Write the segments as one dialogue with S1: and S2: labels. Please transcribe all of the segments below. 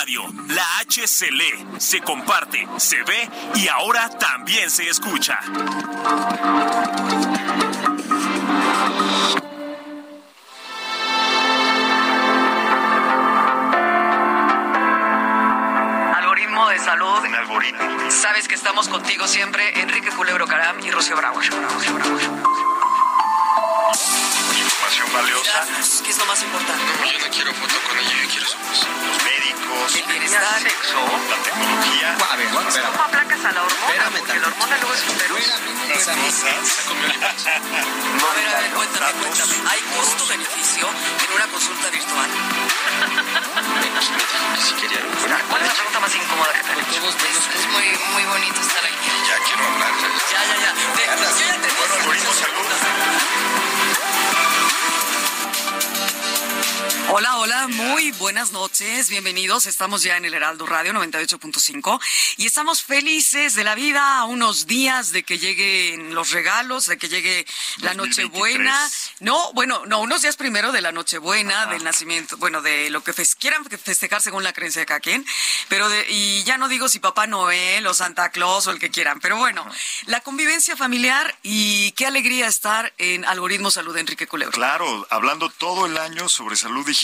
S1: Radio, la H se lee, se comparte, se ve y ahora también se escucha.
S2: Algoritmo de salud.
S3: Un algoritmo.
S2: Sabes que estamos contigo siempre, Enrique Culebro Caram y Rocío Bravo.
S3: Información valiosa.
S2: ¿Qué es lo más importante?
S4: Yo no quiero foto con ella, yo quiero su voz.
S3: Los médicos.
S2: El bienestar.
S3: La tecnología.
S4: A ver.
S2: ¿Cómo aplacas a la hormona?
S4: Espérame
S2: Porque la hormona luego es un virus.
S3: Las cosas.
S2: A ver, a ver, cuéntame, cuéntame. ¿Hay costo-beneficio en una consulta virtual?
S4: Si quería.
S2: ¿Cuál es la pregunta más incómoda que te han hecho?
S5: Es muy, muy bonito estar aquí.
S4: Ya quiero hablar.
S2: Ya, ya, ya. Te- yo ya te
S3: Bueno, algoritmo salud.
S2: Hola, hola, muy buenas noches, bienvenidos. Estamos ya en el Heraldo Radio 98.5 y estamos felices de la vida a unos días de que lleguen los regalos, de que llegue la
S3: 2023.
S2: Nochebuena. No, bueno, no, unos días primero de la Nochebuena, del nacimiento, bueno, de lo que fes- quieran festejar según la creencia de cada quien, pero de, y ya no digo si Papá Noel o Santa Claus o el que quieran, pero bueno, la convivencia familiar y qué alegría estar en Algoritmo Salud de Enrique Culebro.
S3: Claro, hablando todo el año sobre salud digital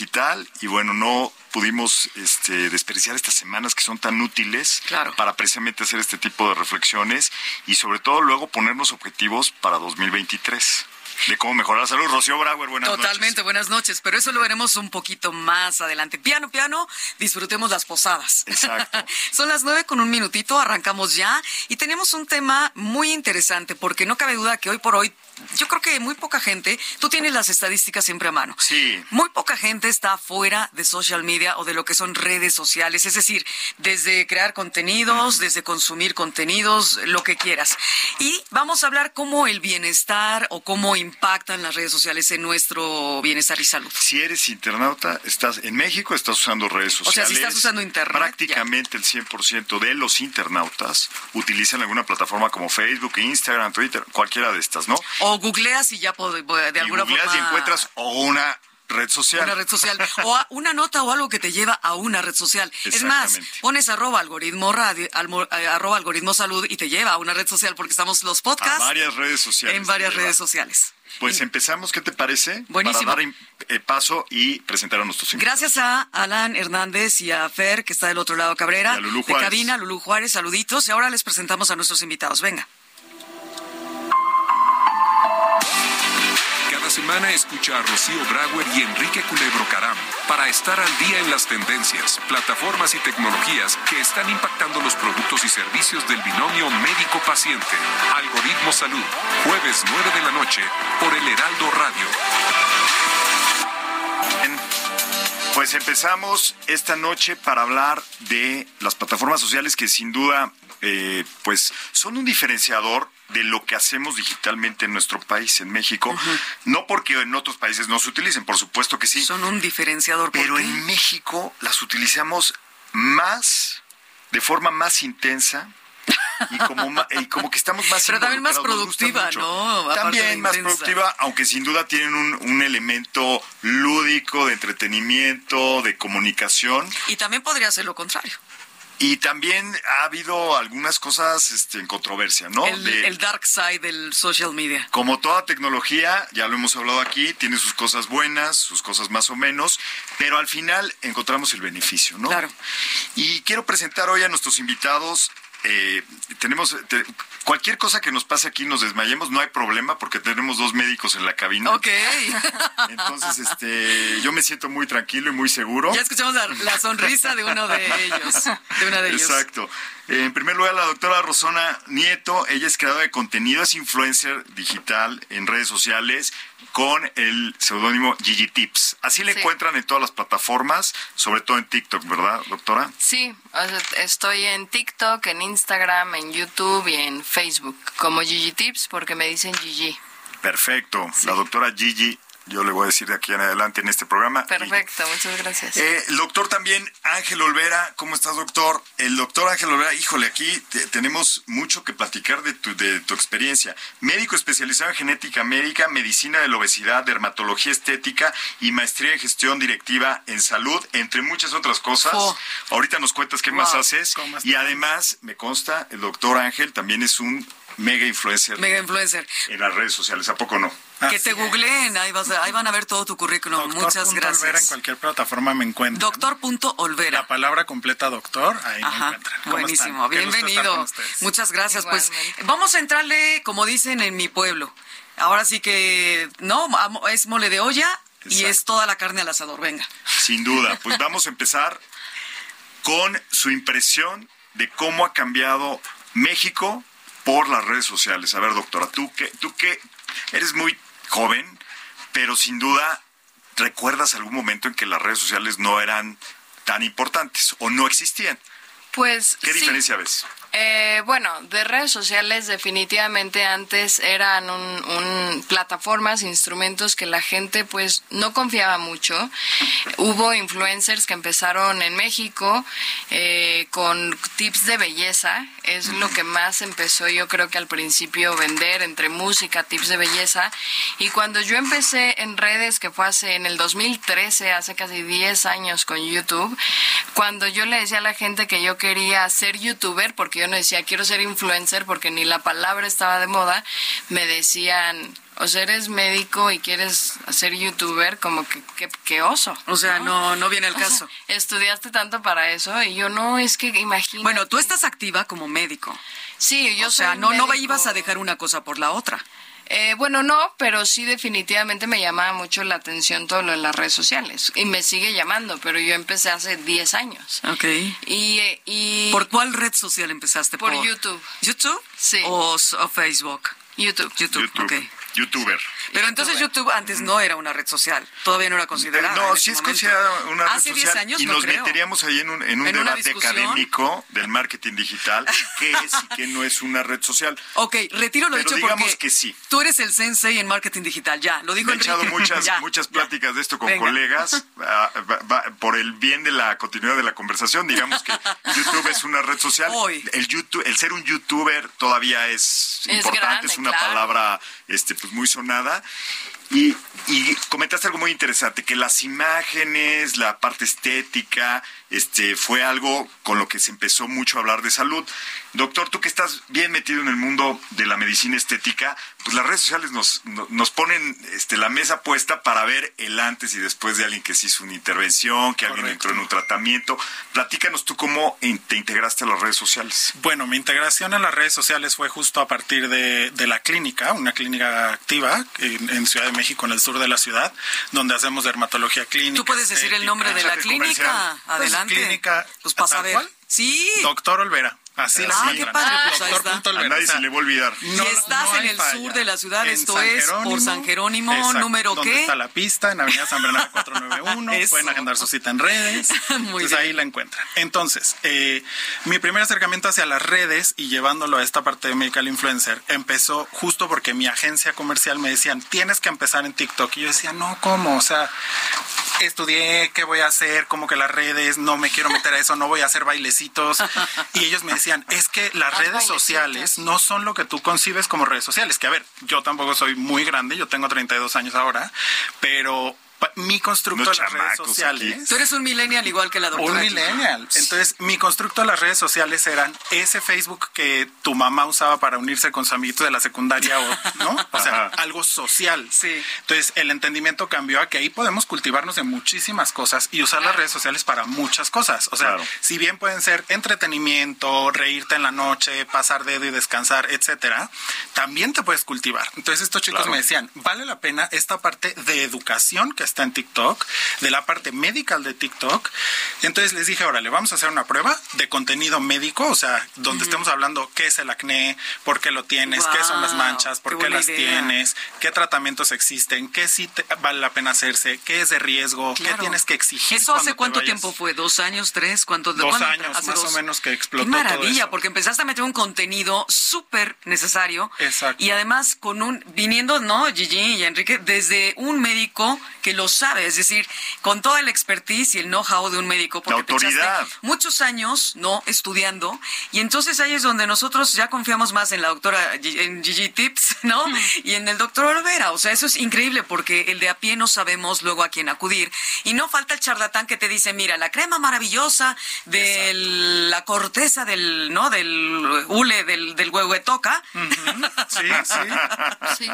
S3: y bueno, no pudimos este, desperdiciar estas semanas que son tan útiles
S2: Claro.
S3: para precisamente hacer este tipo de reflexiones y sobre todo luego ponernos objetivos para 2023 de cómo mejorar la salud. Rocío Brauer, buenas
S2: Totalmente,
S3: noches.
S2: buenas noches, pero eso lo veremos un poquito más adelante. Piano, piano, disfrutemos las posadas.
S3: Exacto.
S2: Son las nueve con un minutito, arrancamos ya y tenemos un tema muy interesante porque no cabe duda que hoy por hoy, yo creo que muy poca gente, tú tienes las estadísticas siempre a mano.
S3: Sí.
S2: Muy poca gente está fuera de social media o de lo que son redes sociales, es decir, desde crear contenidos, desde consumir contenidos, lo que quieras. Y vamos a hablar cómo el bienestar o cómo impactan las redes sociales en nuestro bienestar y salud.
S3: Si eres internauta, estás en México, estás usando redes
S2: O sea,
S3: sociales.
S2: si estás usando internet,
S3: Prácticamente el 100% de los internautas utilizan alguna plataforma como Facebook, Instagram, Twitter, cualquiera de estas, ¿no?
S2: O googleas y ya pod- de
S3: y
S2: alguna
S3: googleas
S2: forma
S3: y encuentras o una red social.
S2: una red social o a- una nota o algo que te lleva a una red social. Es más, pones arroba algoritmo radio, eh, arroba algoritmo salud y te lleva a una red social porque estamos los
S3: a
S2: podcasts
S3: varias redes sociales.
S2: en varias redes sociales.
S3: Pues empezamos, ¿qué te parece?
S2: Buenísimo.
S3: Para dar eh, paso y presentar a nuestros invitados.
S2: Gracias a Alan Hernández y a Fer, que está del otro lado Cabrera,
S3: Y a Lulú
S2: de
S3: Juárez.
S2: cabina, Lulú Juárez, saluditos. Y ahora les presentamos a nuestros invitados. Venga.
S6: Semana escucha a Rocío Brauer y Enrique Culebro Caram para estar al día en las tendencias, plataformas y tecnologías que están impactando los productos y servicios del binomio médico-paciente. Algoritmo Salud, jueves 9 de la noche por el Heraldo Radio.
S3: Pues empezamos esta noche para hablar de las plataformas sociales que sin duda eh, pues son un diferenciador de lo que hacemos digitalmente en nuestro país, en México. No porque en otros países no se utilicen, por supuesto que sí.
S2: Son un diferenciador. ¿por
S3: Pero
S2: qué?
S3: en México las utilizamos más, de forma más intensa. Y como, ma- y como que estamos más
S2: Pero también más productiva. ¿no?
S3: También más
S2: intensa.
S3: productiva, aunque sin duda tienen un, un elemento lúdico, de entretenimiento, de comunicación.
S2: Y también podría ser lo contrario.
S3: Y también ha habido algunas cosas este, en controversia, ¿no?
S2: el,
S3: De-
S2: el dark side del social media.
S3: como toda tecnología, ya lo hemos hablado aquí, tiene sus cosas buenas, sus cosas más o menos, pero al final encontramos el beneficio, ¿no?
S2: Claro.
S3: Y quiero presentar hoy a nuestros invitados. eh, tenemos te- cualquier cosa que nos pase aquí, nos desmayemos, no hay problema porque tenemos dos médicos en la cabina.
S2: Ok.
S3: Entonces, este, yo me siento muy tranquilo y muy seguro.
S2: ya escuchamos la, la sonrisa de uno de ellos. De una de ellos.
S3: Exacto. En primer lugar, la doctora Rosona Nieto, ella es creadora de contenido, es influencer digital en redes sociales con el seudónimo Gigi Tips. Así le
S5: Sí.
S3: encuentran en todas las plataformas, sobre todo en TikTok, ¿verdad, doctora?
S5: Sí, estoy en TikTok, en Instagram, en YouTube y en Facebook como Gigi Tips porque me dicen Gigi.
S3: Perfecto. La doctora Gigi, yo le voy a decir de aquí en adelante en este programa.
S5: Perfecto, muchas gracias.
S3: Eh, el doctor también, Ángel Olvera, ¿cómo estás, doctor? El doctor Ángel Olvera, híjole, aquí te- tenemos mucho que platicar de tu, de tu experiencia. Médico especializado en genética médica, medicina de la obesidad, dermatología estética y maestría en gestión directiva en salud, entre muchas otras cosas.
S2: Oh.
S3: Ahorita nos cuentas qué más haces.
S7: ¿Cómo
S3: Y además, me consta, el doctor Ángel también es un mega influencer
S2: Mega influencer.
S3: en las redes sociales. ¿A poco no?
S2: Que te googleen, ahí, vas a- ahí van a ver todo tu currículum.
S7: Doctor
S2: Muchas
S7: punto Olvera, en
S2: gracias.
S7: cualquier plataforma me encuentran.
S2: Doctor.olvera.
S7: La palabra completa doctor, ahí me
S2: Ajá,
S7: encuentran. ¿Cómo
S2: buenísimo,
S7: están?
S2: Bienvenido. Muchas gracias. Pues vamos a entrarle, como dicen en mi pueblo. Ahora sí que, no, amo- es mole de olla y es toda la carne al asador. Venga.
S3: Sin duda. Pues vamos a empezar con su impresión de cómo ha cambiado México por las redes sociales. A ver, doctora, tú que, tú que eres muy joven, pero sin duda recuerdas algún momento en que las redes sociales no eran tan importantes o no existían.
S5: Pues
S3: ¿Qué
S5: sí.
S3: diferencia ves?
S5: Eh, bueno, de redes sociales definitivamente antes eran un, un- plataformas, instrumentos que la gente pues no confiaba mucho. Hubo influencers que empezaron en México eh, con tips de belleza, es lo que más empezó yo creo que al principio vender entre música, tips de belleza. Y cuando yo empecé en redes, que fue hace en el 2013, hace casi 10 años con YouTube, cuando yo le decía a la gente que yo quería ser youtuber, porque yo no decía quiero ser influencer, porque ni la palabra estaba de moda, me decían, o sea, eres médico y quieres ser youtuber, como que, que, que oso.
S2: O sea, no, no viene el
S5: O sea,
S2: caso.
S5: estudiaste tanto para eso y yo no, es que imagino.
S2: Bueno, tú estás activa como médico.
S5: Sí, yo
S2: o sea,
S5: soy
S2: no, no
S5: médico.
S2: ibas a dejar una cosa por la otra.
S5: Eh, bueno, no, pero sí definitivamente me llamaba mucho la atención todo lo de las redes sociales. Y me sigue llamando, pero yo empecé hace 10 años.
S2: Ok.
S5: Y, eh, y
S2: ¿Por cuál red social empezaste?
S5: Por YouTube.
S2: ¿YouTube?
S5: Sí.
S2: ¿O, o Facebook?
S5: YouTube.
S2: YouTube,
S3: YouTube.
S2: ok.
S3: Youtuber.
S2: Pero entonces YouTube antes no era una red social, todavía no era considerada.
S3: No, sí es considerada una red
S2: Hace 10
S3: social
S2: años
S3: y
S2: no
S3: nos meteríamos ahí en un, en un
S2: ¿En una
S3: debate académico del marketing digital, qué es y qué no es una red social.
S2: Ok, retiro lo
S3: Pero
S2: dicho
S3: digamos
S2: porque
S3: que sí.
S2: tú eres el sensei en marketing digital, ya, lo dijo
S3: Me he echado
S2: Enrique.
S3: muchas,
S2: Ya,
S3: muchas
S2: ya.
S3: pláticas de esto con
S2: Venga.
S3: colegas. ah, va- va- por el bien de la continuidad de la conversación, digamos que YouTube es una red social.
S2: Hoy.
S3: El, YouTube, el ser un youtuber todavía es,
S5: Es
S3: importante,
S5: grande,
S3: es una
S5: claro.
S3: palabra este, pues, muy sonada. Y, y comentaste algo muy interesante, que las imágenes, la parte estética, este, fue algo con lo que se empezó mucho a hablar de salud. Doctor, tú que estás bien metido en el mundo de la medicina estética, pues las redes sociales nos, no- nos ponen este, la mesa puesta para ver el antes y después de alguien que se hizo una intervención, que alguien entró en un tratamiento. Platícanos tú cómo te integraste a las redes sociales.
S7: Bueno, mi integración en las redes sociales fue justo a partir de, de la clínica, una clínica activa en, en Ciudad de México, en el sur de la ciudad, donde hacemos dermatología clínica.
S2: Tú puedes decir el nombre de la clínica.
S3: comercial.
S7: Pues,
S2: Adelante.
S7: clínica,
S2: Pues pasa a
S7: ¿tal
S2: ver.
S7: cual?
S2: Sí.
S7: Doctor Olvera. Así la
S2: Ah, qué padre, pues ahí
S7: Doctor
S2: está.
S7: punto
S3: A nadie se le va a olvidar.
S7: no-
S2: y estás
S7: no
S2: en el
S7: falla.
S2: sur de la ciudad,
S7: En
S2: esto
S7: San
S2: es por. San Jerónimo,
S7: Exacto.
S2: número
S7: ¿Dónde
S2: qué?
S7: está la pista? En Avenida San Bernardo 491.
S2: Eso.
S7: Pueden agendar su cita en redes.
S2: Muy
S7: Entonces
S2: bien.
S7: ahí la encuentran. Entonces, eh, mi primer acercamiento hacia las redes y llevándolo a esta parte de Medical Influencer empezó justo porque mi agencia comercial me decían, tienes que empezar en TikTok. Y yo decía, no, ¿cómo? O sea, estudié, ¿qué voy a hacer? Como que las redes, no me quiero meter a eso, no voy a hacer bailecitos. Y ellos me decían, es que las redes sociales no son lo que tú concibes como redes sociales. Que a ver, yo tampoco soy muy grande, yo tengo 32 años ahora, pero mi constructo
S3: Unos
S7: de las redes sociales...
S2: Tú eres un millennial igual que la doctora.
S7: Un
S2: aquí.
S7: millennial. Entonces, mi constructo de las redes sociales eran ese Facebook que tu mamá usaba para unirse con su amiguito de la secundaria, o, ¿no? O sea,
S3: Ajá.
S7: algo social.
S2: Sí.
S7: Entonces, el entendimiento cambió a que ahí podemos cultivarnos de muchísimas cosas y usar las redes sociales para muchas cosas. O sea,
S3: Claro.
S7: si bien pueden ser entretenimiento, reírte en la noche, pasar dedo y descansar, etcétera, también te puedes cultivar. Entonces, estos chicos
S3: Claro.
S7: me decían, vale la pena esta parte de educación que está en TikTok, de la parte médica de TikTok. Entonces les dije, órale, vamos a hacer una prueba de contenido médico, o sea, donde estemos hablando qué es el acné, por qué lo tienes, qué son las manchas, por
S2: qué
S7: las
S2: idea.
S7: tienes, qué tratamientos existen, qué sí te- vale la pena hacerse, qué es de riesgo, qué tienes que exigir.
S2: ¿Eso hace cuánto tiempo fue? ¿Dos años? ¿Tres? ¿Cuánto?
S7: Dos
S2: ¿cuándo?
S7: años,
S2: Hace
S7: más o menos, que explotó
S2: Qué
S7: todo
S2: maravilla,
S7: eso.
S2: porque empezaste a meter un contenido súper necesario.
S7: Exacto.
S2: Y además con un, viniendo, ¿no, Gigi y Enrique, desde un médico que lo sabe, es decir, con toda la expertise y el know-how de un médico. Porque
S3: La
S2: te echaste
S3: autoridad.
S2: muchos años, ¿no? Estudiando. Y entonces ahí es donde nosotros ya confiamos más en la doctora, en Gigi Tips, ¿no? Y en el doctor Olvera. O sea, eso es increíble porque el de a pie no sabemos luego a quién acudir. Y no falta el charlatán que te dice, mira, la crema maravillosa de la corteza del, ¿no? Del hule, del, del huehue toca.
S7: Sí, sí.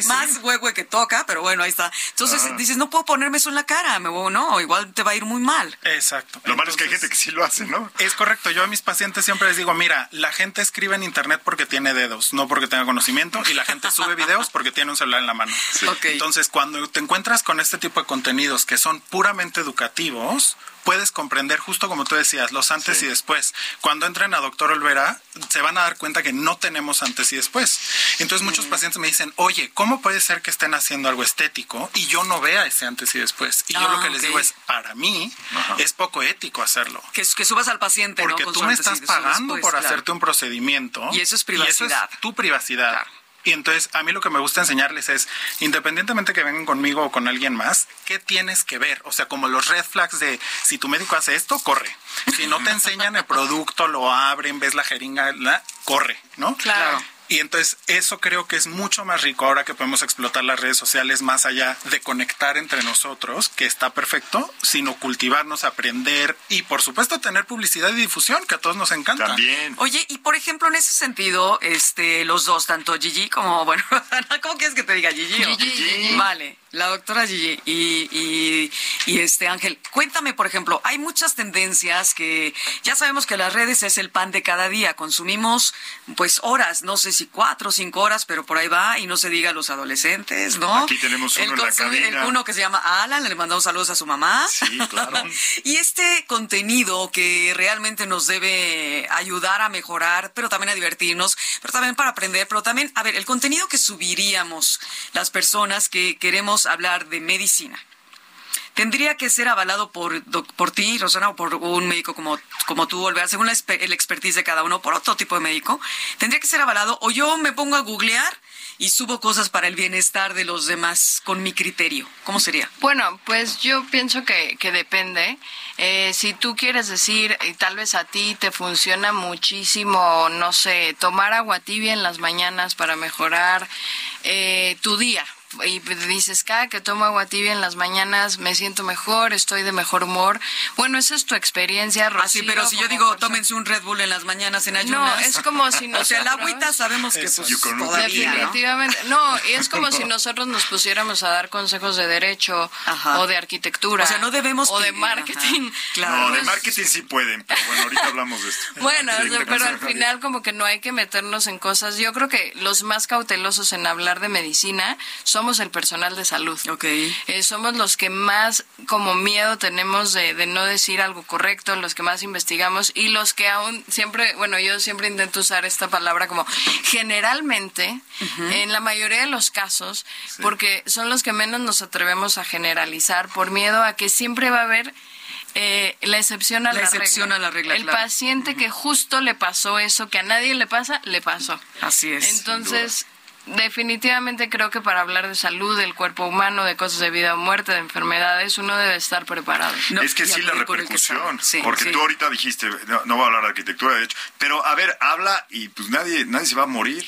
S5: Sí.
S2: Más huehue que toca, pero bueno, ahí está. Entonces dices, no puedo ponerme eso en la cara, me voy- no, igual te va a ir muy mal.
S7: Exacto.
S3: Lo malo es que hay gente que sí lo hace, ¿no?
S7: Es correcto, yo a mis pacientes siempre les digo, mira, la gente escribe en internet porque tiene dedos, no porque tenga conocimiento, y la gente sube videos porque tiene un celular en la mano.
S2: Ok.
S7: Entonces, cuando te encuentras con este tipo de contenidos que son puramente educativos, puedes comprender justo como tú decías, los antes
S3: Sí.
S7: y después. Cuando entren a Doctor Olvera, se van a dar cuenta que no tenemos antes y después. Entonces, muchos pacientes me dicen, oye, ¿cómo puede ser que estén haciendo algo estético y yo no vea ese antes y después? Y yo
S2: Ah,
S7: lo que les
S2: ok.
S7: digo es, para mí, es poco ético hacerlo.
S2: Que, que subas al paciente.
S7: Porque tú me estás
S2: después,
S7: pagando por
S2: claro.
S7: hacerte un procedimiento.
S2: Y eso es
S7: Y
S2: privacidad.
S7: tu privacidad.
S2: Claro.
S7: Y entonces a mí lo que me gusta enseñarles es, independientemente que vengan conmigo o con alguien más, ¿qué tienes que ver? O sea, como los red flags de si tu médico hace esto, corre. Si no te enseñan el producto, lo abren, ves la jeringa, la- corre, ¿no?
S5: Claro.
S7: Y entonces eso creo que es mucho más rico ahora que podemos explotar las redes sociales más allá de conectar entre nosotros, que está perfecto, sino cultivarnos, aprender y por supuesto tener publicidad y difusión, que a todos nos encanta.
S3: También.
S2: Oye, y por ejemplo, en ese sentido, este, los dos, tanto Gigi como, bueno, ¿cómo quieres que te diga Gigi?
S5: Gigi.
S2: Vale, la doctora Gigi y, y, y este Ángel, cuéntame, por ejemplo, hay muchas tendencias que ya sabemos que las redes es el pan de cada día, consumimos pues horas, no sé si cuatro o cinco horas, pero por ahí va, y no se diga a los adolescentes, ¿no?
S3: Aquí tenemos uno
S2: El
S3: en la
S2: el uno que se llama Alan, le mandamos saludos a su mamá.
S3: Sí, claro.
S2: Y este contenido que realmente nos debe ayudar a mejorar, pero también a divertirnos, pero también para aprender, pero también, a ver, el contenido que subiríamos las personas que queremos hablar de medicina. Tendría que ser avalado por, por ti, Rosana, o por un médico como, como tú, Olvera, según la el expertise de cada uno, por otro tipo de médico. Tendría que ser avalado, o yo me pongo a googlear y subo cosas para el bienestar de los demás con mi criterio. ¿Cómo sería?
S5: Bueno, pues yo pienso que, que depende. Eh, si tú quieres decir, y tal vez a ti te funciona muchísimo, no sé, tomar agua tibia en las mañanas para mejorar eh, tu día. Y dices, cada que tomo agua tibia en las mañanas me siento mejor, estoy de mejor humor. Bueno, esa es tu experiencia, Rocío.
S2: Así, Ah, pero si yo digo,
S5: persona.
S2: tómense un Red Bull en las mañanas en
S5: No,
S2: ayunas.
S5: es como si
S2: O sea, la
S5: nosotros-
S2: agüita sabemos que
S7: Eso.
S2: pues, todavía, ¿no?
S5: Definitivamente. No, y es como si nosotros nos pusiéramos a dar consejos de derecho
S2: Ajá.
S5: o de arquitectura.
S2: O sea, no debemos
S5: O de marketing.
S2: Ajá, claro.
S3: No, de marketing sí pueden, pero bueno, ahorita hablamos de esto.
S5: Bueno, o
S3: Sí,
S5: sea,
S3: de
S5: pero al final como que no hay que meternos en cosas. Yo creo que los más cautelosos en hablar de medicina somos el personal de salud.
S2: Ok.
S5: Eh, somos los que más como miedo tenemos de, de no decir algo correcto, los que más investigamos y los que aún siempre, bueno, yo siempre intento usar esta palabra como generalmente, en la mayoría de los casos, porque son los que menos nos atrevemos a generalizar por miedo a que siempre va a haber eh, la excepción a
S2: La
S5: la,
S2: excepción
S5: regla.
S2: a la regla,
S5: El
S2: claro.
S5: paciente que justo le pasó eso, que a nadie le pasa, le pasó.
S2: Así es.
S5: Entonces, definitivamente creo que para hablar de salud, del cuerpo humano, de cosas de vida o muerte, de enfermedades, uno debe estar preparado.
S2: No,
S3: es que sí la repercusión.
S2: Sí,
S3: porque
S2: sí.
S3: tú ahorita dijiste, no, no voy a hablar de arquitectura, de hecho, pero a ver, habla y pues nadie nadie se va a morir,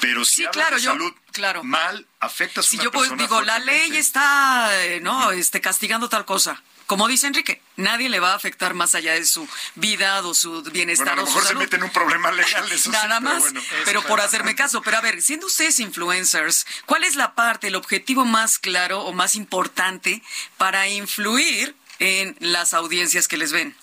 S3: pero si
S2: Sí,
S3: hablas
S2: claro,
S3: de
S2: yo-
S3: salud
S2: claro.
S3: mal, afectas a
S2: Si
S3: una
S2: yo pues,
S3: persona
S2: digo, la ley está, eh, ¿no? Este, castigando tal cosa. Como dice Enrique, nadie le va a afectar más allá de su vida o su bienestar
S3: Bueno, a lo
S2: o su
S3: mejor se
S2: salud.
S3: mete en un problema legal, eso sí,
S2: Nada
S3: pero
S2: más,
S3: bueno.
S2: pero por hacerme caso. Pero a ver, siendo ustedes influencers, ¿cuál es la parte, el objetivo más claro o más importante para influir en las audiencias que les ven?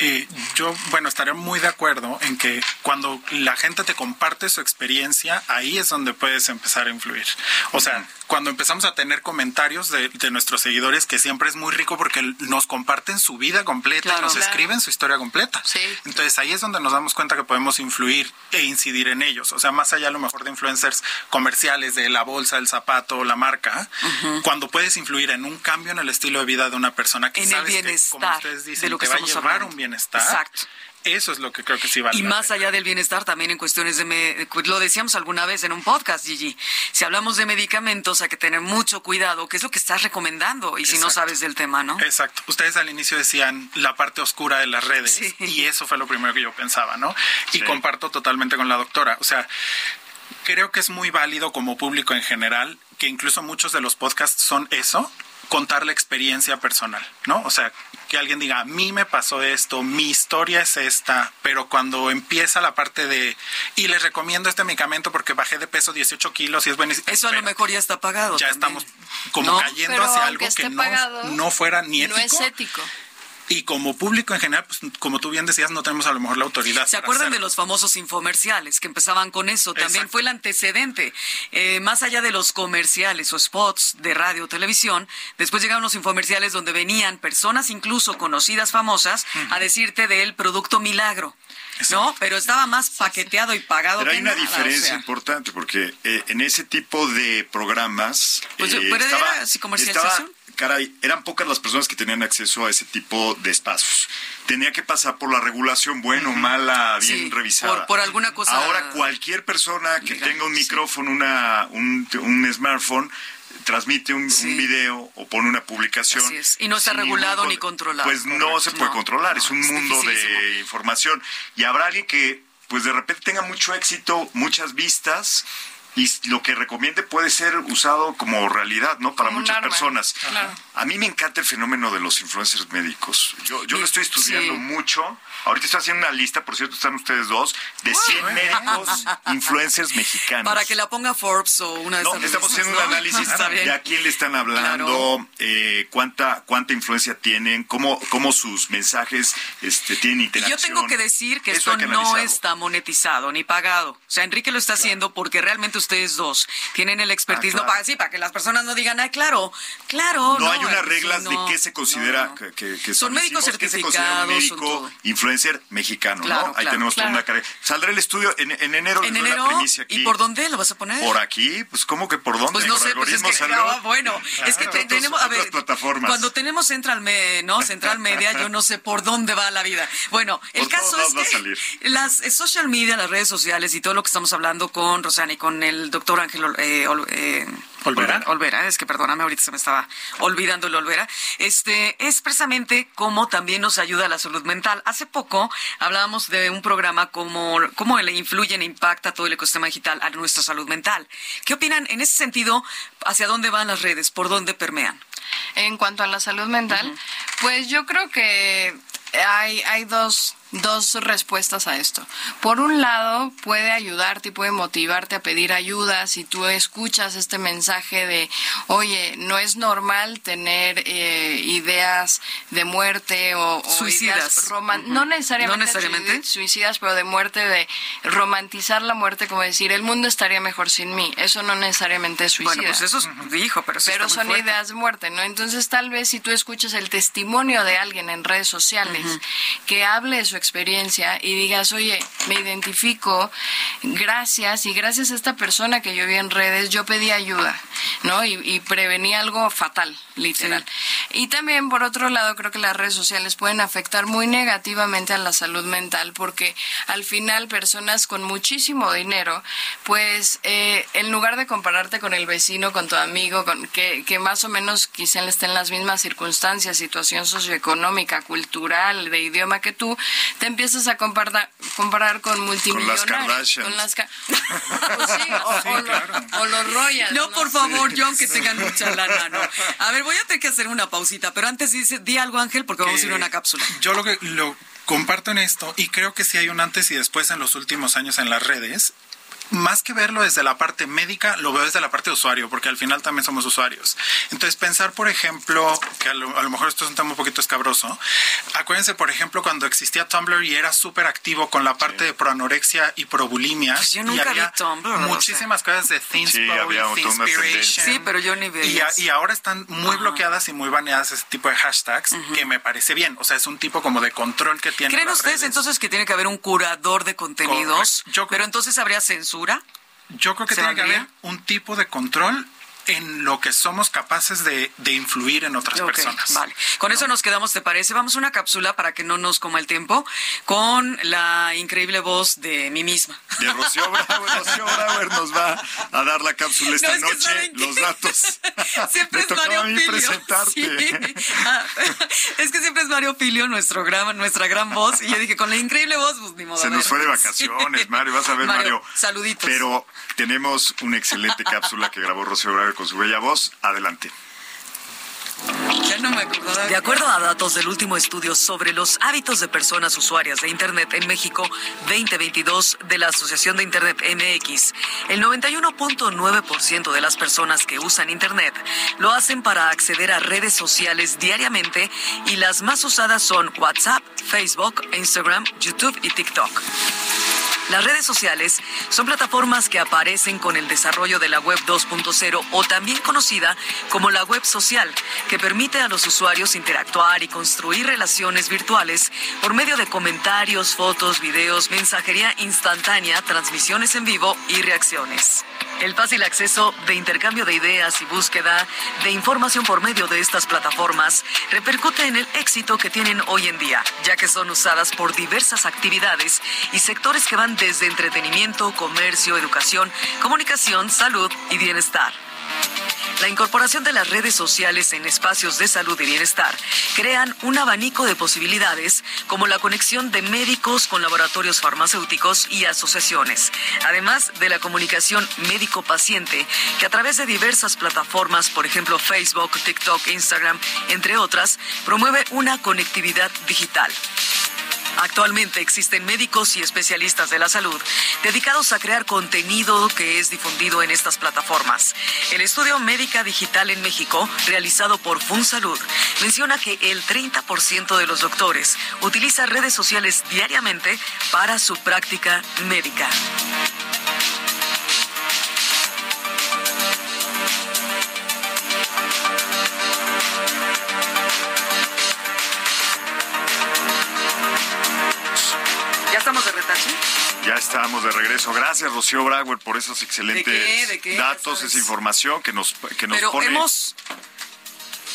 S7: Eh, yo, bueno, estaría muy de acuerdo en que cuando la gente te comparte su experiencia, ahí es donde puedes empezar a influir. O sea, cuando empezamos a tener comentarios de, de nuestros seguidores, que siempre es muy rico porque nos comparten su vida completa,
S2: Claro.
S7: nos
S5: Claro.
S7: escriben su historia completa.
S5: Sí.
S7: Entonces ahí es donde nos damos cuenta que podemos influir e incidir en ellos. O sea, más allá a lo mejor de influencers comerciales, de la bolsa, el zapato, la marca, cuando puedes influir en un cambio en el estilo de vida de una persona que
S2: En el
S7: sabes que, como
S2: bienestar
S7: ustedes
S2: de
S7: dicen,
S2: lo que
S7: te va a llevar
S2: hablando.
S7: un bienestar.
S2: Exacto.
S7: Eso es lo que creo que sí vale
S2: Y más allá del bienestar, también en cuestiones de... me- lo decíamos alguna vez en un podcast, Gigi. Si hablamos de medicamentos, hay que tener mucho cuidado, que es lo que estás recomendando, y si no sabes del tema, ¿no?
S7: Exacto. Ustedes al inicio decían la parte oscura de las redes
S2: Sí.
S7: y eso fue lo primero que yo pensaba, ¿no? Y
S3: Sí.
S7: comparto totalmente con la doctora. O sea, creo que es muy válido como público en general, que incluso muchos de los podcasts son eso, contar la experiencia personal, ¿no? O sea, que alguien diga, a mí me pasó esto, mi historia es esta, pero cuando empieza la parte de, y les recomiendo este medicamento porque bajé de peso 18 kilos y es buenísimo.
S2: Eso a lo mejor ya está pagado.
S7: Ya
S2: también.
S7: estamos como
S2: ¿No?
S7: cayendo hacia algo que no,
S5: pagado,
S7: no fuera ni
S5: No
S7: ético.
S5: es ético.
S7: Y como público en general, pues como tú bien decías, no tenemos a lo mejor la autoridad.
S2: ¿Se acuerdan de los famosos infomerciales que empezaban con eso? También
S7: Exacto.
S2: fue el antecedente. Eh, más allá de los comerciales o spots de radio o televisión, después llegaron los infomerciales donde venían personas incluso conocidas, famosas, a decirte del producto milagro. ¿No? Pero estaba más paqueteado y pagado
S3: Pero hay una
S2: nada, o
S3: diferencia
S2: sea.
S3: importante porque eh, en ese tipo de programas
S2: Pues,
S3: eh,
S2: pero era
S3: estaba,
S2: comercialización.
S3: estaba- caray, eran pocas las personas que tenían acceso a ese tipo de espacios. Tenía que pasar por la regulación, bueno, mala, bien
S2: Sí,
S3: revisada.
S2: por- por alguna cosa
S3: Ahora cualquier persona que
S2: legal,
S3: tenga un
S2: sí.
S3: micrófono, una, un, un smartphone transmite un, video o pone una publicación.
S2: Así es. Y no está regulado
S3: ningún
S2: ni
S3: con-
S2: controlado.
S3: Pues no se puede
S2: No,
S3: controlar,
S2: no,
S3: es un
S2: es
S3: mundo de información y habrá alguien que pues de repente tenga mucho éxito, muchas vistas y lo que recomiende puede ser usado como realidad, ¿no? Para
S5: Como
S3: muchas personas.
S5: Claro.
S3: A mí me encanta el fenómeno de los influencers médicos. Yo, yo lo estoy estudiando
S2: Sí.
S3: mucho. Ahorita estoy haciendo una lista, por cierto, están ustedes dos, de 100 médicos influencers mexicanos.
S2: Para que la ponga Forbes o una de
S3: No,
S2: esas
S3: estamos
S2: revistas,
S3: haciendo un
S2: ¿no?
S3: análisis
S2: Está bien.
S3: de a quién le están hablando, eh, cuánta cuánta influencia tienen, cómo cómo sus mensajes este, tienen
S2: Y
S3: interacción.
S2: yo tengo que decir que
S3: Eso
S2: esto no está monetizado ni pagado. O sea, Enrique lo está haciendo porque realmente ustedes dos tienen el expertise.
S3: Ah, claro.
S2: No para, sí, para que las personas no digan, ay, claro, claro.
S3: No, hay unas
S2: sí,
S3: reglas
S2: no,
S3: de qué se considera
S2: no, no.
S3: que,
S2: Son médicos
S3: establecimos, qué se considera un
S2: certificados,
S3: médico influencer mexicano,
S2: Claro,
S3: ¿no? Ahí
S2: claro,
S3: tenemos toda
S5: claro.
S3: una carrera. Saldrá el estudio en, en enero.
S2: En
S3: la
S2: enero,
S3: aquí.
S2: ¿y por dónde lo vas a poner?
S3: Por aquí, pues ¿cómo que por dónde?
S2: Pues no sé, pues es que ah, bueno, es que te- tenemos, a
S3: otras
S2: ver,
S3: plataformas.
S2: cuando tenemos Central, Me- ¿no? Central Media, yo no sé por dónde va la vida. Bueno, el
S3: Por
S2: caso es que
S3: salir.
S2: las eh, social media, las redes sociales y todo lo que estamos hablando con Rosana y con el doctor Ángel eh, eh,
S7: Olvera.
S2: Olvera, es que perdóname, ahorita se me estaba olvidando el Olvera. Este es precisamente cómo también nos ayuda a la salud mental. Hace poco hablábamos de un programa como cómo le influye e impacta todo el ecosistema digital a nuestra salud mental. ¿Qué opinan en ese sentido? ¿Hacia dónde van las redes? ¿Por dónde permean?
S5: En cuanto a la salud mental, pues yo creo que hay, hay dos, dos respuestas a esto. Por un lado, puede ayudarte y puede motivarte a pedir ayuda si tú escuchas este mensaje de, oye, no es normal tener eh, ideas de muerte o, o
S2: Suicidas.
S5: ideas no necesariamente,
S2: No necesariamente.
S5: suicidas, pero de muerte, de romantizar la muerte, como decir, el mundo estaría mejor sin mí. Eso no necesariamente es suicida
S2: Bueno, pues eso es, dijo, pero sí
S5: pero
S2: está
S5: son
S2: muy
S5: ideas de muerte, ¿no? Entonces tal vez si tú escuchas el testimonio de alguien en redes sociales que hable de su experiencia y digas, oye, me identifico, gracias, y gracias a esta persona que yo vi en redes, yo pedí ayuda, ¿no? Y, y prevení algo fatal, literal. Y también, por otro lado, creo que las redes sociales pueden afectar muy negativamente a la salud mental porque al final personas con muchísimo dinero, pues eh, en lugar de compararte con el vecino, con tu amigo, con que, que más o menos quizá estén en las mismas circunstancias, situación socioeconómica, cultural, de idioma que tú, te empiezas a comparar, comparar con multimillonarios.
S3: Kardashians.
S5: Con las Ka- Pues sí, o, o lo- o los Royals.
S2: No, por favor, John, que tengan mucha lana, ¿no? A ver, voy a tener que hacer una pausita, pero antes dice, di algo, Ángel, porque vamos a ir a una cápsula.
S7: Yo lo que lo comparto en esto y creo que sí hay un antes y después en los últimos años en las redes. Más que verlo desde la parte médica, lo veo desde la parte de usuario, porque al final también somos usuarios. Entonces, pensar, por ejemplo, que a lo, a lo mejor esto es un tema un poquito escabroso, acuérdense, por ejemplo, cuando existía Tumblr y era súper activo con la parte de proanorexia y probulimia.
S2: Pues yo
S7: y
S2: nunca
S7: había
S2: vi Tumblr, o sea.
S7: Muchísimas cosas de Thinspo
S3: Sí,
S7: y.
S2: Sí, pero yo ni
S7: Y,
S2: veía.
S7: a- y ahora están muy bloqueadas y muy baneadas ese tipo de hashtags, que me parece bien. O sea, es un tipo como de control que tienen
S2: ¿Creen
S7: las
S2: ustedes
S7: redes.
S2: entonces que tiene que haber un curador de contenidos?
S7: Yo-
S2: pero entonces habría censura.
S7: Yo creo que
S2: ¿Se
S7: tiene que haber un tipo de control en lo que somos capaces de, de influir en otras personas.
S2: Vale. Con eso nos quedamos, ¿te parece? Vamos a una cápsula para que no nos coma el tiempo con la increíble voz de mí misma.
S3: De Rocío Brauer. Rocío Brauer nos va a dar la cápsula esta
S2: No, es que
S3: noche, los datos.
S2: Siempre es Mario Filio. Sí. Ah, es que siempre es Mario Filio, nuestro gran, nuestra gran voz. Y yo dije, con la increíble voz, pues ni modo.
S3: Se nos fue de vacaciones,
S2: Sí.
S3: Mario. Vas a ver, Mario.
S2: Saluditos.
S3: Pero tenemos una excelente cápsula que grabó Rocío Brauer con su bella voz. Adelante.
S2: Ya no me acordaba. De acuerdo a datos del último estudio sobre los hábitos de personas usuarias de Internet en México 2022 de la Asociación de Internet MX, el 91.9% de las personas que usan Internet lo hacen para acceder a redes sociales diariamente y las más usadas son WhatsApp, Facebook, Instagram, YouTube y TikTok. Las redes sociales son plataformas que aparecen con el desarrollo de la web 2.0 o también conocida como la web social, que permite a los usuarios interactuar y construir relaciones virtuales por medio de comentarios, fotos, videos, mensajería instantánea, transmisiones en vivo y reacciones. El fácil acceso de intercambio de ideas y búsqueda de información por medio de estas plataformas repercute en el éxito que tienen hoy en día, ya que son usadas por diversas actividades y sectores que van desde entretenimiento, comercio, educación, comunicación, salud y bienestar. La incorporación de las redes sociales en espacios de salud y bienestar crean un abanico de posibilidades como la conexión de médicos con laboratorios farmacéuticos y asociaciones, además de la comunicación médico-paciente que a través de diversas plataformas, por ejemplo Facebook, TikTok, Instagram, entre otras, promueve una conectividad digital. Actualmente existen médicos y especialistas de la salud dedicados a crear contenido que es difundido en estas plataformas. El estudio Médica Digital en México, realizado por FunSalud, menciona que el 30% de los doctores utiliza redes sociales diariamente para su práctica médica. Estamos de
S3: regreso. Gracias, Rocío Brauer, por esos excelentes
S2: ¿De qué? ¿De qué?
S3: datos, esa información que nos, que nos
S2: Pero
S3: pone
S2: hemos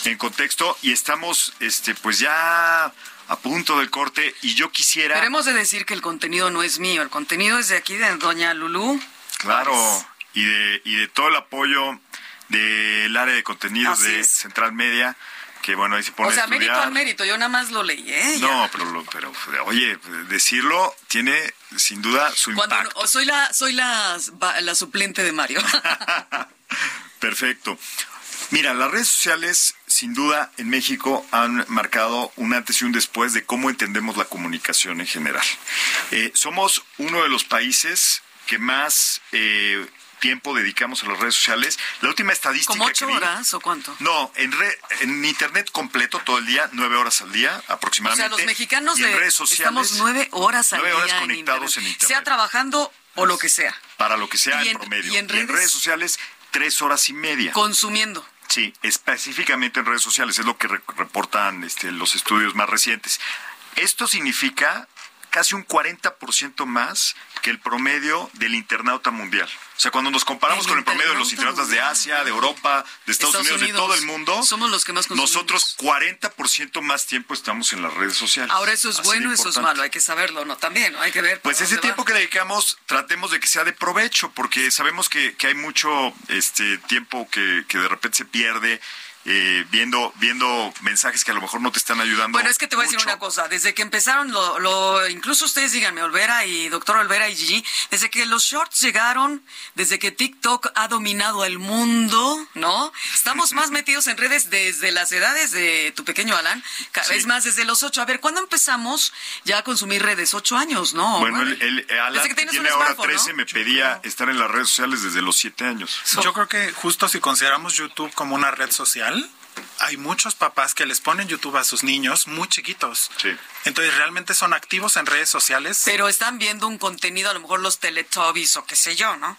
S3: en contexto y estamos este pues ya a punto del corte y yo quisiera
S2: Pero hemos de decir que el contenido no es mío, el contenido es de aquí, de doña Lulú.
S3: claro y de y de todo el apoyo del área de contenidos
S2: Así
S3: de
S2: es.
S3: Central Media que bueno ahí se pone
S2: O sea,
S3: a estudiar.
S2: mérito al mérito, yo nada más lo leí, ¿eh?
S3: No pero pero oye decirlo tiene sin duda su
S2: Cuando
S3: impacto
S2: soy la soy la, la suplente de Mario.
S3: Perfecto. Mira, las redes sociales, sin duda, en México han marcado un antes y un después de cómo entendemos la comunicación en general. Eh, somos uno de los países que más eh, tiempo dedicamos a las redes sociales. La última estadística
S2: ¿Como ocho
S3: que vi-
S2: horas o cuánto?
S3: No, en, re- en internet completo todo el día, nueve horas al día
S2: O sea,
S3: aproximadamente.
S2: los mexicanos
S3: y en
S2: de-
S3: redes sociales,
S2: estamos nueve horas al
S3: nueve
S2: día
S3: horas
S2: en
S3: conectados en
S2: internet,
S3: internet.
S2: sea trabajando o lo que sea,
S3: para lo que sea en,
S2: en-
S3: promedio.
S2: y en redes-
S3: sociales, tres horas y media.
S2: consumiendo.
S3: Sí, específicamente en redes sociales, es lo que re- reportan este, los estudios más recientes. Esto significa casi un 40% más que el promedio del internauta mundial. O sea, cuando nos comparamos
S2: El
S3: con el promedio de los
S2: internauta
S3: internautas de Asia, de Europa, de Estados, Unidos, de todo el mundo,
S2: Somos los que más consumimos.
S3: nosotros 40% más tiempo estamos en las redes sociales.
S2: Ahora eso es
S3: Así
S2: bueno, eso es malo, hay que saberlo, ¿no? También, ¿no? Hay que ver.
S3: Pues ese tiempo
S2: va.
S3: que dedicamos, tratemos de que sea de provecho, porque sabemos que, que hay mucho este tiempo que, que de repente se pierde eh, viendo, viendo mensajes que a lo mejor no te están ayudando.
S2: Bueno, es que te voy a decir una cosa. Desde que empezaron, lo, lo- incluso ustedes díganme, Olvera y doctor Olvera y Gigi, desde que los shorts llegaron, desde que TikTok ha dominado el mundo, ¿no? Estamos más metidos en redes desde las edades de tu pequeño Alan. Ca-
S3: Sí.
S2: Es más, desde los ocho. A ver, ¿cuándo empezamos ya a consumir redes? Ocho años, ¿no?
S3: Bueno, el, el Alan,
S2: Desde que
S3: tiene
S2: un
S3: ahora 13,
S2: ¿no?
S3: me pedía estar en las redes sociales desde los 7 años.
S7: Yo creo que justo si consideramos YouTube como una red social, hay muchos papás que les ponen YouTube a sus niños muy chiquitos.
S3: Sí.
S7: Entonces realmente son activos en redes sociales.
S2: Pero están viendo un contenido, a lo mejor los Teletubbies o qué sé yo, ¿no?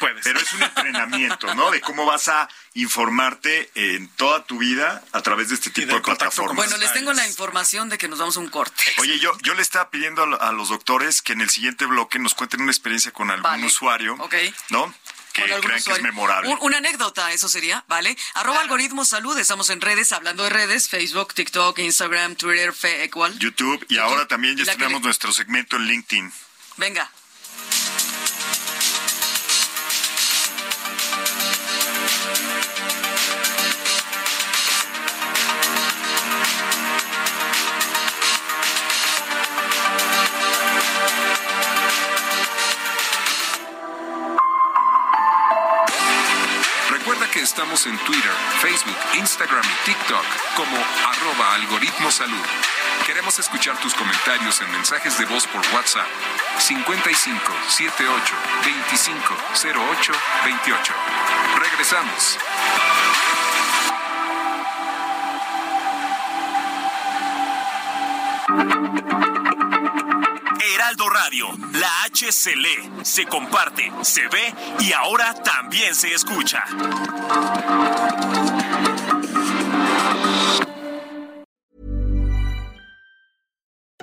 S7: Puede
S3: Pero es un entrenamiento, ¿no? De cómo vas a informarte en toda tu vida a través de este tipo de plataformas.
S2: Bueno, les tengo la información de que nos vamos a un corte.
S3: Oye, yo, yo le estaba pidiendo a, lo- a los doctores que en el siguiente bloque nos cuenten una experiencia con algún
S2: Vale.
S3: usuario,
S2: Ok.
S3: ¿no? Que crean
S2: algún
S3: que es
S2: usuario.
S3: memorable.
S2: Un- una anécdota, eso sería, ¿vale? Arroba algoritmo salud, estamos en redes, hablando de redes, Facebook, TikTok, Instagram, Twitter, fe, igual.
S3: YouTube y ahora también ya tenemos nuestro segmento en LinkedIn.
S2: Venga.
S6: Estamos en Twitter, Facebook, Instagram y TikTok como arroba algoritmo salud. Queremos escuchar tus comentarios en mensajes de voz por WhatsApp 55 78 25 08 28. Regresamos.
S1: Heraldo Radio, la H se lee, se comparte, se ve y ahora también se escucha.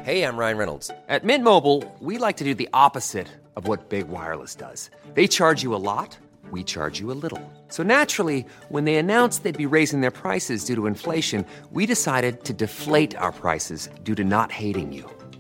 S8: Hey, I'm Ryan Reynolds. At Mint Mobile, we like to do the opposite of what Big Wireless does. They charge you a lot, we charge you a little. So naturally, when they announced they'd be raising their prices due to inflation, we decided to deflate our prices due to not hating you.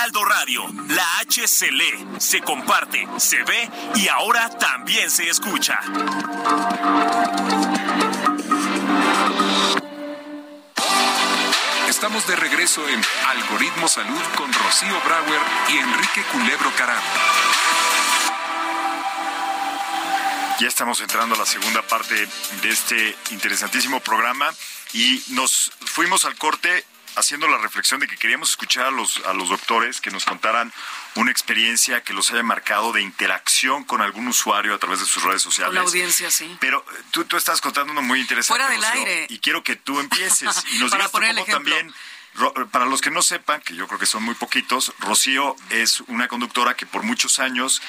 S1: Heraldo Radio, la H se lee, se comparte, se ve y ahora también se escucha.
S6: Estamos de regreso en Algoritmo Salud con Rocío Brauer y Enrique Culebro Caram.
S3: Ya estamos entrando a la segunda parte de este interesantísimo programa y nos fuimos al corte haciendo la reflexión de que queríamos escuchar a los, a los doctores que nos contaran una experiencia que los haya marcado de interacción con algún usuario a través de sus redes sociales.
S2: Con la audiencia, sí.
S3: Pero eh, tú, tú estás contando uno muy interesante.
S2: Fuera del
S3: Rocío,
S2: aire.
S3: Y quiero que tú empieces y nos
S2: Para
S3: digas tú
S2: poner el
S3: cómo también Ro- Para los que no sepan, que yo creo que son muy poquitos, Rocío es una conductora que por muchos años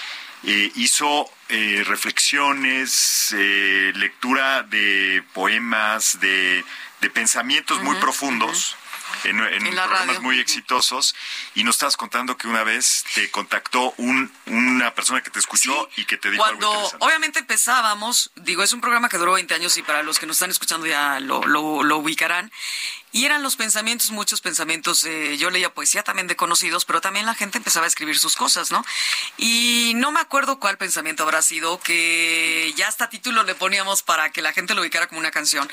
S3: eh, hizo eh, reflexiones, eh, lectura de poemas, de, de pensamientos muy profundos. En, en
S2: En la
S3: programas
S2: radio.
S3: muy exitosos y nos estabas contando que una vez te contactó un, una persona que te escuchó y que te dijo algo
S2: Cuando
S3: interesante.
S2: obviamente empezábamos, digo, es un programa que duró 20 años y para los que nos están escuchando ya lo, lo, lo ubicarán. Y eran los pensamientos, muchos pensamientos. eh, yo leía poesía también de conocidos, pero también la gente empezaba a escribir sus cosas, ¿no? Y no me acuerdo cuál pensamiento habrá sido, que ya hasta título le poníamos para que la gente lo ubicara como una canción.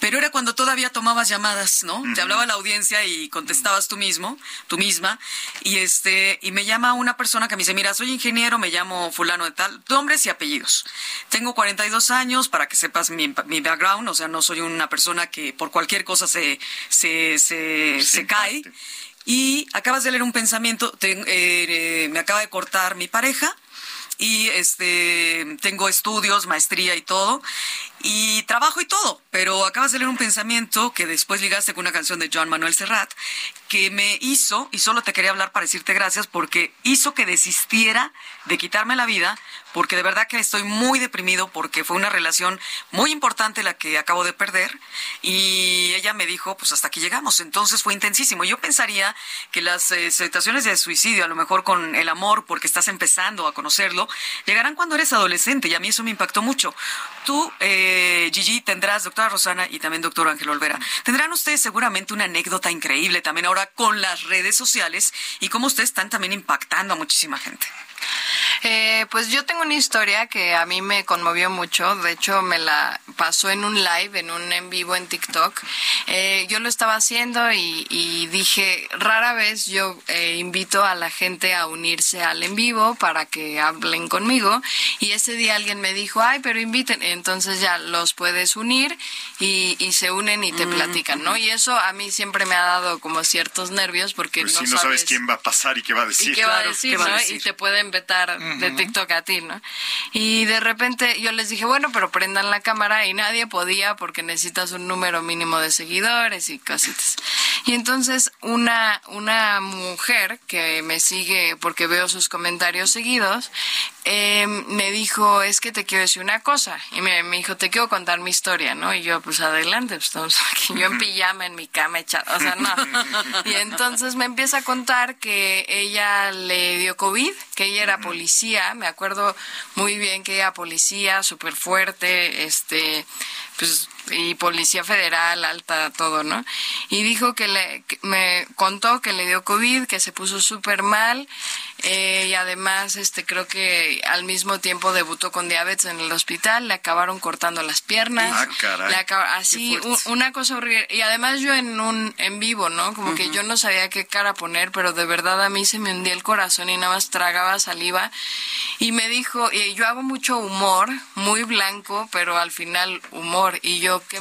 S2: Pero era cuando todavía tomabas llamadas, ¿no? Te hablaba la audiencia y contestabas tú mismo, tú misma. Y este, y me llama una persona que me dice, mira, soy ingeniero, me llamo fulano de tal, nombres y apellidos. Tengo 42 años, para que sepas mi, mi background, o sea, no soy una persona que por cualquier cosa se, se, se,
S3: Se
S2: se cae. Y acabas de leer un pensamiento, te- eh, eh, me acaba de cortar mi pareja y este tengo estudios, maestría y todo. y trabajo y todo, pero acabas de leer un pensamiento que después ligaste con una canción de Joan Manuel Serrat que me hizo, y solo te quería hablar para decirte gracias, porque hizo que desistiera de quitarme la vida, porque de verdad que estoy muy deprimido, porque fue una relación muy importante la que acabo de perder, y ella me dijo, pues hasta aquí llegamos, entonces fue intensísimo. Yo pensaría que las eh, situaciones de suicidio, a lo mejor con el amor, porque estás empezando a conocerlo, llegarán cuando eres adolescente, y a mí eso me impactó mucho. Tú, eh, Gigi, tendrás, doctora Rosana y también doctor Ángel Olvera, tendrán ustedes seguramente una anécdota increíble también ahora con las redes sociales y cómo ustedes están también impactando a muchísima gente.
S5: Eh, pues yo tengo una historia que a mí me conmovió mucho. De hecho, me la pasó en un live, en un en vivo en TikTok. Eh, yo lo estaba haciendo y, y dije, rara vez yo eh, invito a la gente a unirse al en vivo para que hablen conmigo. Y ese día alguien me dijo, ay, pero inviten. Entonces ya los puedes unir y, y se unen y te platican, ¿no? Y eso a mí siempre me ha dado como ciertos nervios porque
S3: Pues
S5: no,
S3: si no
S5: sabes
S3: sabes quién va a pasar y qué va a decir.
S5: y qué va a
S2: Claro,
S5: decir,
S2: ¿qué va a
S5: ¿no?
S2: decir?
S5: Y te pueden vetar de TikTok a ti, ¿no? Y de repente yo les dije, bueno, pero prendan la cámara y nadie podía porque necesitas un número mínimo de seguidores y cositas. Y entonces una, una mujer que me sigue porque veo sus comentarios seguidos, eh, me dijo, es que te quiero decir una cosa. Y me, me dijo, te quiero contar mi historia, ¿no? Y yo, pues adelante, pues estamos aquí. Yo en pijama, en mi cama echada, o sea, no. Y entonces me empieza a contar que ella le dio COVID, que ella era policía, me acuerdo muy bien que ella era policía, súper fuerte, este, pues, y policía federal, alta, todo, ¿no? Y dijo que le, que me contó que le dio COVID, que se puso súper mal, eh, y además, este, creo que al mismo tiempo debutó con diabetes en el hospital, le acabaron cortando las piernas,
S3: Ah, caray.
S5: le acaba- así, un- una cosa horrible. Y además yo en un en vivo, ¿no? Como que yo no sabía qué cara poner, pero de verdad a mí se me hundía el corazón y nada más tragaba saliva. Y me dijo, y yo hago mucho humor, muy blanco, pero al final humor. Y yo, ¿qué,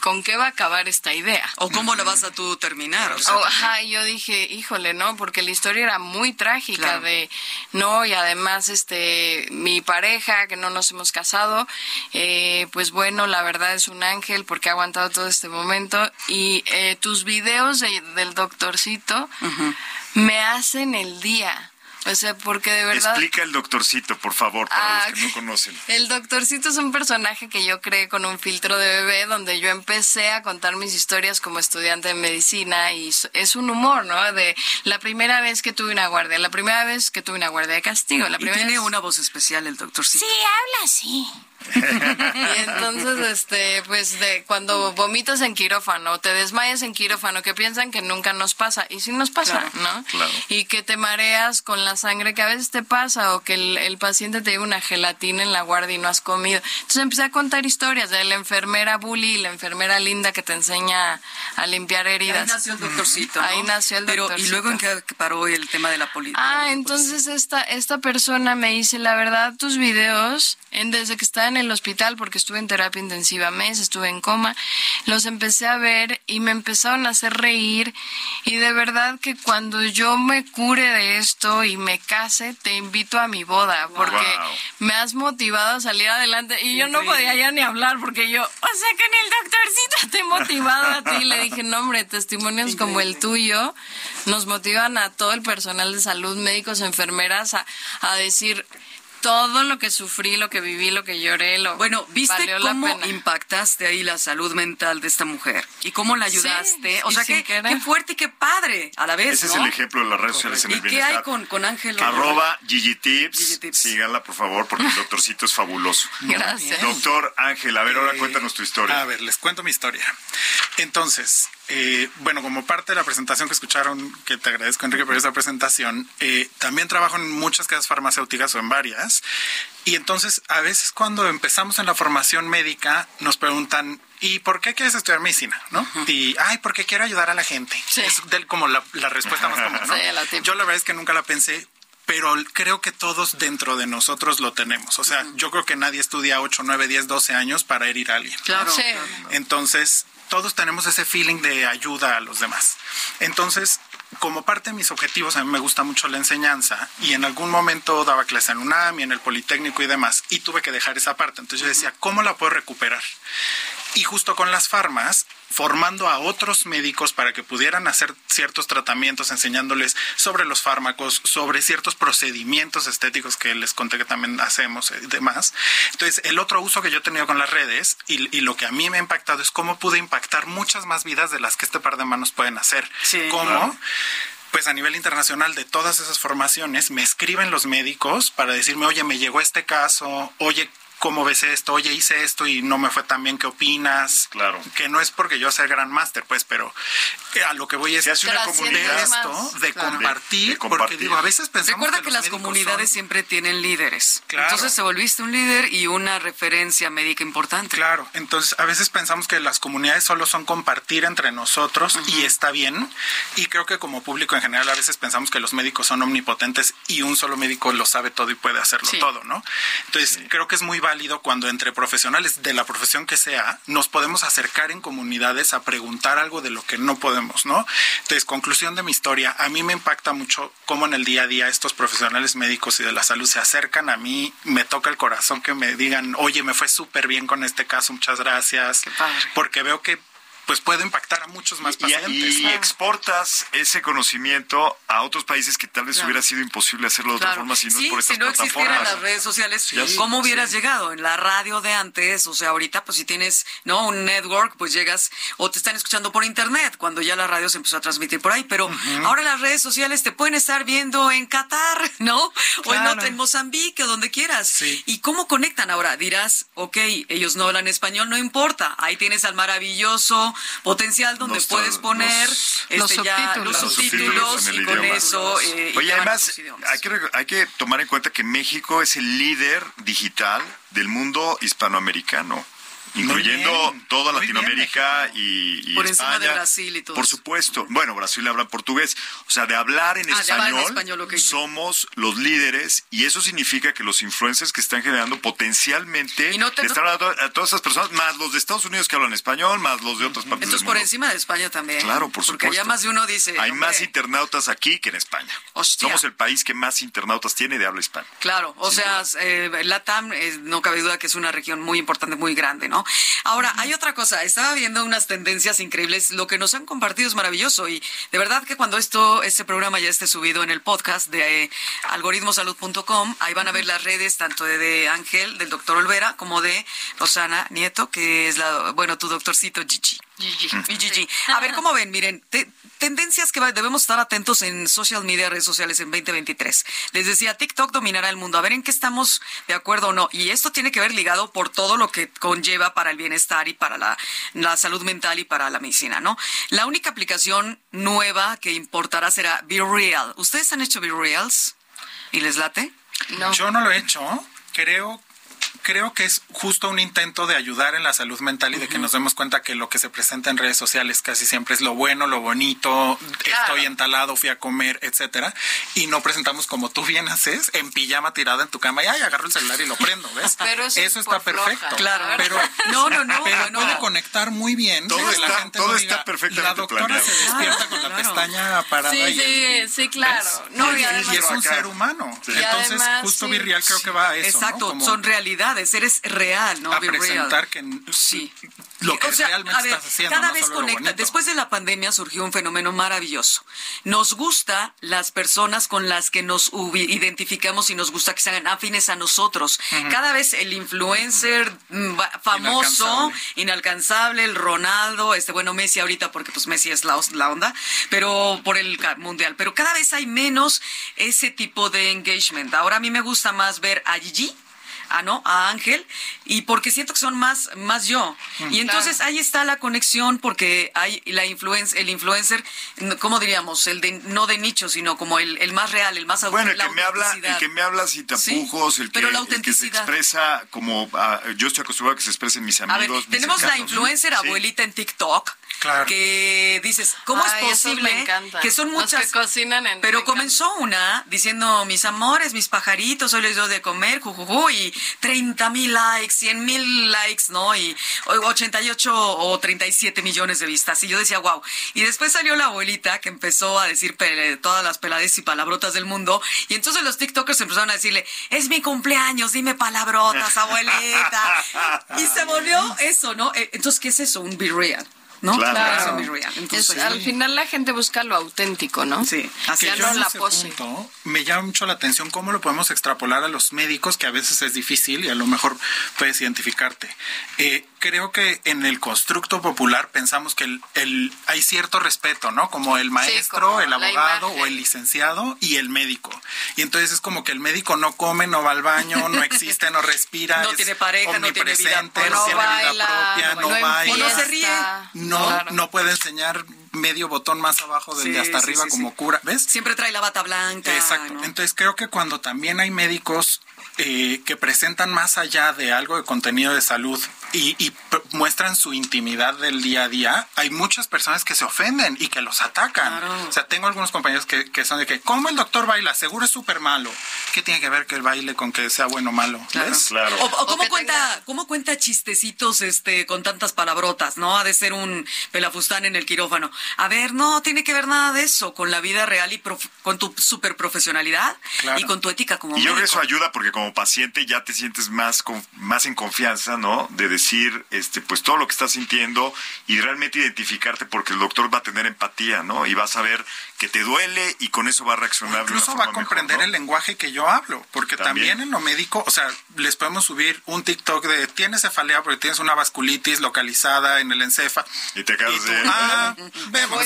S5: ¿con qué va a acabar esta idea?
S2: ¿O cómo la vas a tú terminar? O sea,
S5: Oh, ajá, yo dije, híjole, ¿no? Porque la historia era muy trágica
S2: Claro.
S5: de, no, y además, este, mi pareja, que no nos hemos casado, eh, pues bueno, la verdad es un ángel porque ha aguantado todo este momento. Y eh, tus videos de- del doctorcito me hacen el día. O sea, porque de verdad...
S3: Explica el doctorcito, por favor, para
S5: Ah,
S3: los que no conocen.
S5: El doctorcito es un personaje que yo creé con un filtro de bebé donde yo empecé a contar mis historias como estudiante de medicina y es un humor, ¿no? De la primera vez que tuve una guardia, la primera vez que tuve una guardia de castigo, la
S2: y
S5: primera
S2: tiene
S5: vez...
S2: una voz especial el doctorcito.
S5: Sí, habla así. y entonces, este, pues de cuando vomitas en quirófano, te desmayas en quirófano, que piensan que nunca nos pasa, y sí nos pasa, ¿no?
S3: claro.
S5: Y que te mareas con la sangre, que a veces te pasa, o que el, el paciente te lleva una gelatina en la guardia y no has comido. Entonces empecé a contar historias de la enfermera bully, la enfermera linda que te enseña a limpiar
S2: Ahí
S5: heridas.
S2: nació el doctorcito. ¿no?
S5: Ahí nació el
S2: Pero, ¿y
S5: doctorcito.
S2: luego en qué paró el tema de la política?
S5: Ah, entonces esta, esta persona me dice, la verdad, tus videos, en, desde que estaba en el hospital, porque estuve en terapia intensiva mes, estuve en coma, los empecé a ver y me empezaron a hacer reír. Y de verdad que cuando yo me cure de esto y me case, te invito a mi boda, porque
S3: Wow.
S5: me has motivado a salir adelante. Y yo no podía ya ni hablar, porque yo, o sea que ni el doctorcito te he motivado a ti. Le dije, no, hombre, testimonios como el tuyo nos motivan a todo el personal de salud, médicos, enfermeras, a, a decir todo lo que sufrí, lo que viví, lo que lloré, lo
S2: Bueno, ¿viste
S5: valió la
S2: cómo
S5: pena.
S2: impactaste ahí la salud mental de esta mujer? ¿Y cómo la ayudaste?
S5: Sí,
S2: o
S5: y
S2: sea, qué, qué fuerte y qué padre a la vez,
S3: Ese
S2: ¿no?
S3: es el ejemplo de las redes sociales en
S2: ¿Y
S3: el
S2: qué
S3: bienestar.
S2: hay con, con Ángel?
S3: Arroba Gigi Tips.
S2: Gigi Tips.
S3: Síganla, por favor, porque el doctorcito es fabuloso.
S5: Gracias.
S3: Doctor Ángel, a ver, ahora
S7: Eh,
S3: cuéntanos tu historia.
S7: A ver, les cuento mi historia. Entonces, eh, bueno, como parte de la presentación que escucharon, que te agradezco, Enrique, por esa presentación, eh, también trabajo en muchas casas farmacéuticas o en varias. Y entonces, a veces cuando empezamos en la formación médica, nos preguntan, ¿y por qué quieres estudiar medicina? ¿No? Y, ay, porque quiero ayudar a la gente.
S5: Sí.
S7: Es del- como la, la respuesta más común, ¿no?
S5: Sí, la.
S7: Yo la verdad es que nunca la pensé, pero creo que todos dentro de nosotros lo tenemos. O sea, yo creo que nadie estudia 8, 9, 10, 12 años para herir a alguien.
S2: Claro.
S5: Sí.
S7: Entonces, todos tenemos ese feeling de ayuda a los demás. Entonces, como parte de mis objetivos, a mí me gusta mucho la enseñanza y en algún momento daba clase en UNAM y en el Politécnico y demás y tuve que dejar esa parte. Entonces yo decía, ¿cómo la puedo recuperar? Y justo con las farmas, formando a otros médicos para que pudieran hacer ciertos tratamientos, enseñándoles sobre los fármacos, sobre ciertos procedimientos estéticos que les conté que también hacemos y demás. Entonces, el otro uso que yo he tenido con las redes y, y lo que a mí me ha impactado es cómo pude impactar muchas más vidas de las que este par de manos pueden hacer.
S2: Sí,
S7: ¿Cómo?
S2: claro.
S7: pues a nivel internacional de todas esas formaciones me escriben los médicos para decirme, oye, me llegó este caso, oye, ¿cómo ves esto? Oye, hice esto y no me fue tan bien, ¿qué opinas?
S3: Claro.
S7: Que no es porque yo sea gran máster, pues, pero eh, a lo que voy es
S3: Se hace una
S7: de
S3: comunidad.
S7: esto,
S5: más,
S7: de,
S5: claro.
S7: compartir,
S3: De- de
S7: porque
S3: compartir.
S7: digo, a veces pensamos
S2: Recuerda que,
S7: los
S2: las comunidades
S7: son-
S2: siempre tienen líderes.
S7: Claro.
S2: Entonces te volviste un líder y una referencia médica importante.
S7: Claro, entonces a veces pensamos que las comunidades solo son compartir entre nosotros y está bien. Y creo que como público en general a veces pensamos que los médicos son omnipotentes y un solo médico lo sabe todo y puede hacerlo
S2: Sí.
S7: todo, ¿no? Entonces creo que es muy válido cuando entre profesionales de la profesión que sea nos podemos acercar en comunidades a preguntar algo de lo que no podemos, ¿no? Entonces, conclusión de mi historia, a mí me impacta mucho cómo en el día a día estos profesionales médicos y de la salud se acercan a mí, me toca el corazón que me digan, oye, me fue súper bien con este caso, muchas gracias, porque veo que pues puede impactar a muchos más
S3: Y,
S7: pacientes.
S3: y exportas ese conocimiento a otros países que tal vez
S2: Claro.
S3: hubiera sido imposible hacerlo de otra forma si no
S2: sí,
S3: es por estas
S2: si no existieran
S3: plataformas.
S2: las redes sociales, ¿cómo hubieras
S3: sí.
S2: llegado? En la radio de antes, o sea, ahorita pues si tienes, ¿no? Un network, pues llegas o te están escuchando por internet, cuando ya la radio se empezó a transmitir por ahí, pero ahora las redes sociales te pueden estar viendo en Qatar, ¿no? O en, Mozambique, o donde quieras.
S7: Sí.
S2: ¿Y cómo conectan ahora? Dirás, ok, ellos no hablan español, no importa. Ahí tienes al maravilloso potencial donde
S3: Los-
S2: puedes poner
S3: los-
S2: este,
S5: los
S2: ya
S5: subtítulos.
S2: Los y con
S3: idioma.
S2: eso. eh, y
S3: Oye,
S2: llevan
S3: además, hay que, hay que tomar en cuenta que México es el líder digital del mundo hispanoamericano. Incluyendo
S7: bien,
S3: toda
S7: muy bien,
S3: Latinoamérica y, y
S2: Por encima
S3: España.
S2: de Brasil y todo
S3: Por supuesto. Bueno, Brasil habla portugués. O sea, de hablar en
S2: Ah,
S3: español,
S2: español, ok.
S3: somos los líderes y eso significa que los influencers que están generando potencialmente
S2: Y no te-
S3: están hablando a todas esas personas, más los de Estados Unidos que hablan español, más los de otras partes
S2: Entonces,
S3: del
S2: por
S3: mundo.
S2: encima de España también.
S3: Claro, por
S2: Porque
S3: supuesto.
S2: ya más de uno dice.
S3: Hay
S2: hombre,
S3: más internautas aquí que en España.
S2: Hostia.
S3: Somos el país que más internautas tiene de habla hispana.
S2: Claro, o sea, eh, Latam, eh, no cabe duda que es una región muy importante, muy grande, ¿no? Ahora, hay otra cosa, estaba viendo unas tendencias increíbles, lo que nos han compartido es maravilloso y de verdad que cuando esto, este programa ya esté subido en el podcast de eh, algoritmosalud.com, ahí van a ver las redes tanto de, de Ángel, del doctor Olvera, como de Rosana Nieto, que es la, bueno, tu doctorcito Gigi.
S5: Gigi.
S2: Y Gigi. A ver, ¿cómo ven? Miren, te- tendencias que va- debemos estar atentos en social media, redes sociales en 2023. Les decía, TikTok dominará el mundo. A ver en qué estamos de acuerdo o no. Y esto tiene que ver ligado por todo lo que conlleva para el bienestar y para la, la salud mental y para la medicina, ¿no? La única aplicación nueva que importará será Be Real. ¿Ustedes han hecho Be Reals? ¿Y les late?
S5: No.
S7: Yo no lo he hecho. Creo, creo que es justo un intento de ayudar en la salud mental y de que nos demos cuenta que lo que se presenta en redes sociales casi siempre es lo bueno, lo bonito, estoy entalado, fui a comer, etcétera, y no presentamos como tú bien haces, en pijama tirada en tu cama y ay, agarro el celular y lo prendo, ¿ves?
S5: Pero eso es
S7: está
S5: por floja.
S7: perfecto.
S2: Claro.
S7: Pero
S2: No, no, no,
S7: Pero
S2: no.
S7: puede conectar muy bien.
S3: Todo
S7: que la
S3: está-
S7: gente
S3: todo
S7: no
S3: está
S7: diga,
S3: perfectamente
S7: La doctora
S3: planeado.
S7: se despierta con la pestaña parada
S5: Sí,
S7: y
S5: sí,
S7: el-
S5: sí, claro.
S7: y,
S5: y además-
S7: y es un
S3: acá.
S7: ser humano.
S3: Sí.
S7: Entonces,
S5: además,
S7: justo
S5: sí.
S7: Virreal creo que va a eso.
S2: Exacto,
S7: Como
S2: son realidades, eres real, ¿no?
S7: a
S2: Be Real.
S7: presentar que
S2: Sí.
S7: lo que
S2: O sea,
S7: realmente
S2: a ver,
S7: estás haciendo.
S2: Cada
S7: no
S2: vez conecta. Después de la pandemia surgió un fenómeno maravilloso. Nos gusta las personas con las que nos identificamos y nos gusta que sean afines a nosotros. Cada vez el influencer mm, famoso,
S7: Inalcanzable.
S2: inalcanzable, el Ronaldo, este bueno Messi ahorita porque pues Messi es la, la onda, pero por el mundial. Pero cada vez hay menos ese tipo de engagement. Ahora a mí me gusta más ver a Gigi a no a Ángel y porque siento que son más más yo. Y entonces ahí está la conexión porque hay la influencia el influencer cómo diríamos el de no de nicho sino como el, el más real el más
S3: Bueno, el que me habla, el que me habla sin tapujos,
S2: Sí,
S3: el, que,
S2: pero la
S3: el que se expresa como ah, yo estoy acostumbrado a que se expresen mis
S2: a ver,
S3: amigos. mis
S2: tenemos la influencer
S3: Sí.
S2: abuelita en TikTok
S7: Claro.
S2: que dices, ¿cómo
S5: Ay,
S2: es posible que son
S5: Los
S2: muchas
S5: que cocinan en-
S2: Pero
S5: me
S2: comenzó una diciendo, "Mis amores, mis pajaritos, hoy les doy de comer, jujuju", y 30 mil likes, 100 mil likes, ¿no? Y 88 o 37 millones de vistas. Y yo decía, wow. Y después salió la abuelita que empezó a decir todas las pelades y palabrotas del mundo. Y entonces los TikTokers empezaron a decirle, es mi cumpleaños, dime palabrotas, abuelita. y se volvió eso, ¿no? Eh, entonces, ¿qué es eso? Un be real. ¿No?
S5: Claro. Entonces, al final la gente busca lo auténtico, ¿no?
S2: Sí,
S7: así no la pose. me llama mucho la atención cómo lo podemos extrapolar a los médicos, que a veces es difícil y a lo mejor puedes identificarte. Eh, creo que en el constructo popular pensamos que el, hay cierto respeto, ¿no? Como el maestro, el abogado o el licenciado y el médico. Y entonces es como que el médico no come, no va al baño, no existe, no respira.
S2: no tiene pareja, no tiene vida,
S7: no, tiene vida propia, no, baila.
S2: No se ríe.
S7: No, no puede enseñar medio botón más abajo del de hasta arriba como cura, ¿ves?
S2: Siempre trae la bata blanca.
S7: Exacto. Entonces creo que cuando también hay médicos eh, que presentan más allá de algo de contenido de salud y, muestran su intimidad del día a día, hay muchas personas que se ofenden y que los atacan. O sea, tengo algunos compañeros que, que, son de que, ¿cómo el doctor baila? Seguro es súper malo. ¿Qué tiene que ver que el baile con que sea bueno o malo?
S3: Claro.
S2: O, cómo, cuenta, cómo cuenta chistecitos este, con tantas palabrotas, ¿no? Ha de ser un pelafustán en el quirófano. A ver, no tiene que ver nada de eso con la vida real y con tu super profesionalidad y con tu ética como
S3: Y
S2: yo
S3: creo que eso ayuda porque como paciente ya te sientes más, más en confianza, ¿no? De decir, este, pues todo lo que estás sintiendo y realmente identificarte porque el doctor va a tener empatía, ¿no? Y va a saber que te duele y con eso va a reaccionar.
S7: incluso va a comprender el lenguaje que yo hablo, porque también. en lo médico, o sea, les podemos subir un TikTok de tienes cefalea porque tienes una vasculitis localizada en el encefa.
S3: Y te quedas de...
S7: Ah, vemos,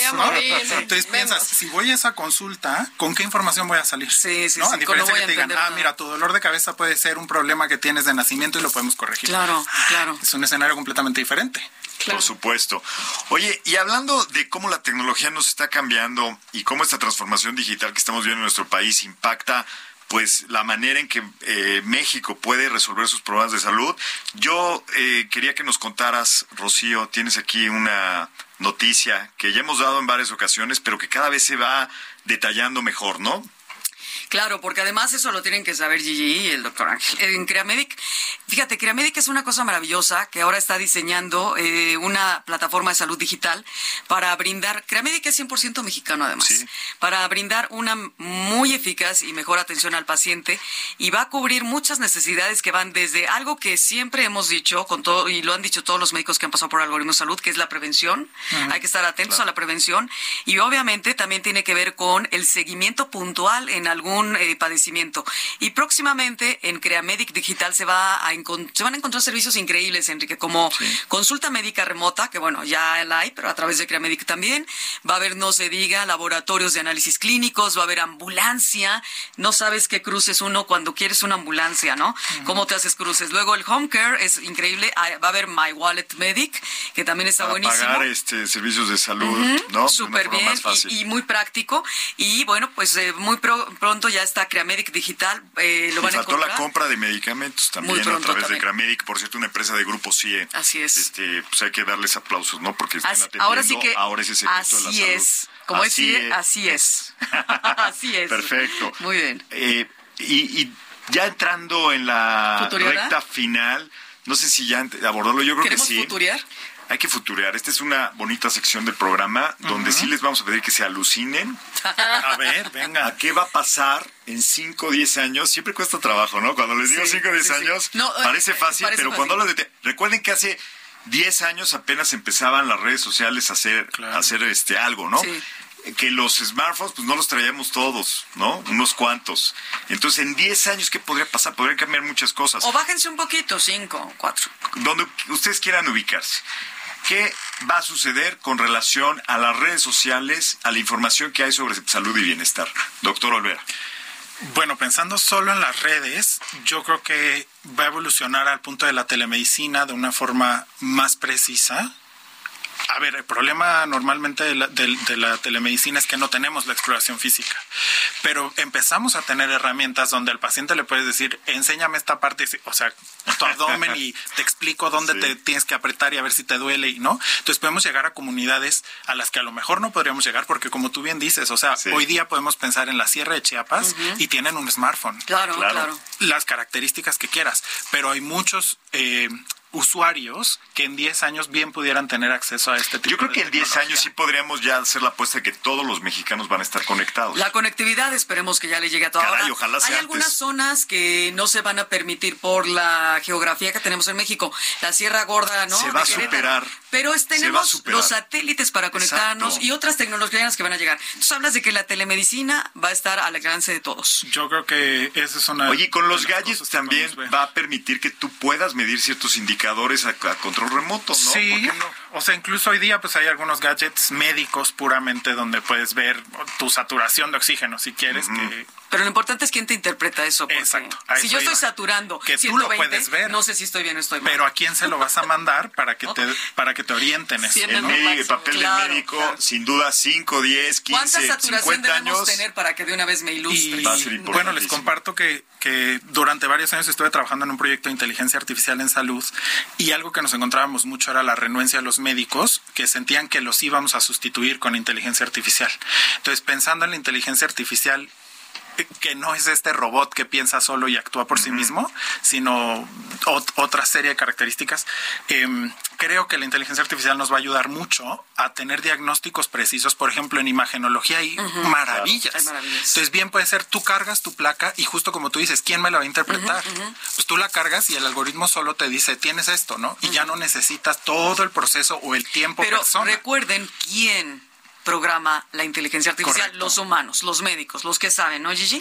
S7: Entonces piensas, si voy a esa consulta, ¿con qué información voy a salir?
S2: Sí, sí,
S7: ¿no?
S2: sí.
S7: A diferencia que te digan, ah, mira, tu dolor de cabeza puede ser un problema que tienes de nacimiento y lo podemos corregir.
S2: Claro, claro.
S7: Es un escenario completamente diferente.
S3: Por supuesto. Oye, y hablando de cómo la tecnología nos está cambiando y cómo esta transformación digital que estamos viendo en nuestro país impacta pues la manera en que eh, México puede resolver sus problemas de salud. Yo eh, quería que nos contaras, Rocío, tienes aquí una noticia que ya hemos dado en varias ocasiones, pero que cada vez se va detallando mejor, ¿no?
S2: Claro, porque además eso lo tienen que saber Gigi y el doctor Ángel. En Creamedic, fíjate, Creamedic es una cosa maravillosa que ahora está diseñando eh, una plataforma de salud digital para brindar, Creamedic es 100% mexicano además, para brindar una muy eficaz y mejor atención al paciente y va a cubrir muchas necesidades que van desde algo que siempre hemos dicho con todo y lo han dicho todos los médicos que han pasado por algoritmo de salud, que es la prevención. Hay que estar atentos a la prevención y obviamente también tiene que ver con el seguimiento puntual en algún eh, padecimiento. Y próximamente en Creamedic Digital se, va a se van a encontrar servicios increíbles, Enrique, como consulta médica remota, que bueno, ya la hay, pero a través de Creamedic también. Va a haber, no se diga, laboratorios de análisis clínicos, va a haber ambulancia. No sabes qué cruces uno cuando quieres una ambulancia, ¿no? ¿Cómo te haces cruces? Luego el home care es increíble. Ah, va a haber My Wallet Medic, que también está
S3: Para
S2: buenísimo.
S3: pagar este, servicios de salud, ¿no?
S2: Súper bien y, muy práctico. Y bueno, pues eh, muy pronto ya está Creamedic Digital. Eh, lo van
S3: faltó la compra de medicamentos también a través de Creamedic, por cierto, una empresa de grupo CIE.
S2: Así es.
S3: Este, pues hay que darles aplausos, ¿no? Porque están atendiendo
S2: ahora sí que
S3: ahora ese secreto de la
S2: salud. es. Como así es, así es. así es.
S3: Perfecto.
S2: Muy bien.
S3: Eh, y, y, ya entrando en la recta final, no sé si ya abordarlo, yo creo que sí.
S2: futuriar?
S3: Hay que futurear. Esta es una bonita sección del programa donde sí les vamos a pedir que se alucinen.
S7: A ver, venga.
S3: ¿A qué va a pasar en 5 o 10 años? Siempre cuesta trabajo, ¿no? Cuando les digo 5 o 10 años, eh, parece fácil, pero cuando hablo de... Recuerden que hace 10 años apenas empezaban las redes sociales a hacer, a hacer este, algo, ¿no? que los smartphones pues no los traíamos todos, ¿no? Unos cuantos. Entonces, en 10 años, ¿qué podría pasar? Podrían cambiar muchas cosas.
S2: O bájense un poquito, 5, 4.
S3: Donde ustedes quieran ubicarse. ¿Qué va a suceder con relación a las redes sociales, a la información que hay sobre salud y bienestar? Doctor Olvera.
S7: Bueno, pensando solo en las redes, yo creo que va a evolucionar al punto de la telemedicina de una forma más precisa. A ver, el problema normalmente de la, de- de la telemedicina es que no tenemos la exploración física, pero empezamos a tener herramientas donde al paciente le puedes decir, enséñame esta parte, o sea, tu abdomen y te explico dónde
S3: Sí.
S7: te tienes que apretar y a ver si te duele y no. Entonces podemos llegar a comunidades a las que a lo mejor no podríamos llegar porque como tú bien dices, o sea,
S3: Sí.
S7: hoy día podemos pensar en la Sierra de Chiapas y tienen un smartphone
S2: Claro,
S3: Claro.
S2: claro.
S7: las características que quieras, pero hay muchos eh, usuarios que en 10 años bien pudieran tener acceso a este tipo
S3: Yo creo
S7: de
S3: que en 10
S7: tecnología.
S3: años sí podríamos ya hacer la apuesta de que todos los mexicanos van a estar conectados.
S2: La conectividad esperemos que ya le llegue a toda
S3: Caray, ojalá
S2: Hay
S3: sea
S2: algunas
S3: antes.
S2: zonas que no se van a permitir por la geografía que tenemos en México. La Sierra Gorda, ¿no?
S3: Se va
S2: De
S3: a superar.
S2: Pero es- tenemos
S3: superar.
S2: los satélites para conectarnos
S3: Exacto.
S2: y otras tecnologías que van a llegar. Entonces hablas de que la telemedicina va a estar al alcance de todos.
S7: Yo creo que esa es una.
S3: Oye, con
S7: de
S3: los gadgets también va a permitir que tú puedas medir ciertos indicadores a, a control remoto, ¿no?
S7: Sí,
S3: ¿Por qué no?
S7: o sea, incluso hoy día pues hay algunos gadgets médicos puramente donde puedes ver tu saturación de oxígeno si quieres que
S2: Pero lo importante es quién te interpreta eso. porque
S7: Exacto,
S2: Si yo estoy
S7: iba.
S2: saturando
S7: Que tú lo
S2: 120,
S7: puedes ver.
S2: no sé si estoy bien o estoy mal.
S7: pero a quién se lo vas a mandar para que te para que te orienten eso.
S3: El,
S5: ¿no?
S3: médico, el papel
S2: Claro,
S3: del médico,
S2: claro.
S3: sin duda, 5, 10, 15,
S2: ¿Cuánta saturación
S3: 50
S2: debemos
S3: años.
S2: tener para que de una vez me ilustre?
S7: Y bueno, les comparto que, que durante varios años estuve trabajando en un proyecto de inteligencia artificial en salud y algo que nos encontrábamos mucho era la renuencia de los médicos que sentían que los íbamos a sustituir con inteligencia artificial. Entonces, pensando en la inteligencia artificial, eh, que no es este robot que piensa solo y actúa por sí mismo, sino ot- otra serie de características. em, creo que la inteligencia artificial nos va a ayudar mucho a tener diagnósticos precisos, por ejemplo, en imagenología hay maravillas.
S2: Hay maravillas.
S7: Entonces, bien puede ser, tú cargas tu placa y justo como tú dices, ¿quién me la va a interpretar? Pues tú la cargas y el algoritmo solo te dice, tienes esto, ¿no? Y ya no necesitas todo el proceso o el tiempo
S2: Pero
S7: persona.
S2: recuerden quién programa la inteligencia artificial,
S7: Correcto.
S2: los humanos, los médicos, los que saben, ¿no, Gigi?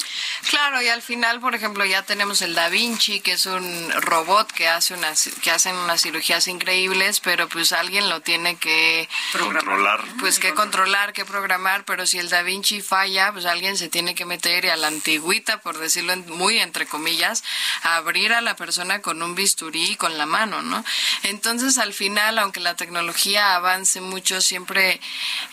S5: Claro, y al final, por ejemplo, ya tenemos el Da Vinci, que es un robot que hace unas que hacen unas cirugías increíbles, pero pues alguien lo tiene que
S3: Controlar.
S5: pues que controlar, que programar, pero si el Da Vinci falla, pues alguien se tiene que meter y a la antigüita, por decirlo en- muy entre comillas, a abrir a la persona con un bisturí y con la mano, ¿no? Entonces, al final, aunque la tecnología avance mucho, siempre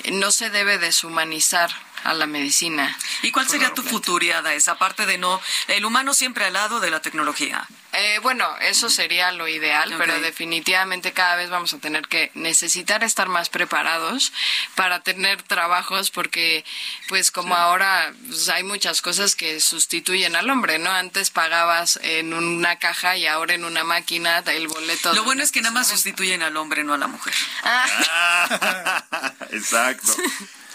S5: eh, no se debe deshumanizar a la medicina.
S2: ¿Y cuál sería tu futuriada? Esa parte de no, el humano siempre al lado de la tecnología.
S5: Eh, bueno, eso sería lo ideal, pero definitivamente cada vez vamos a tener que necesitar estar más preparados para tener trabajos porque pues como ahora pues, hay muchas cosas que sustituyen al hombre, ¿no? Antes pagabas en una caja y ahora en una máquina el boleto.
S2: Lo bueno es que nada más sustituyen al hombre, no a la mujer.
S3: Exacto.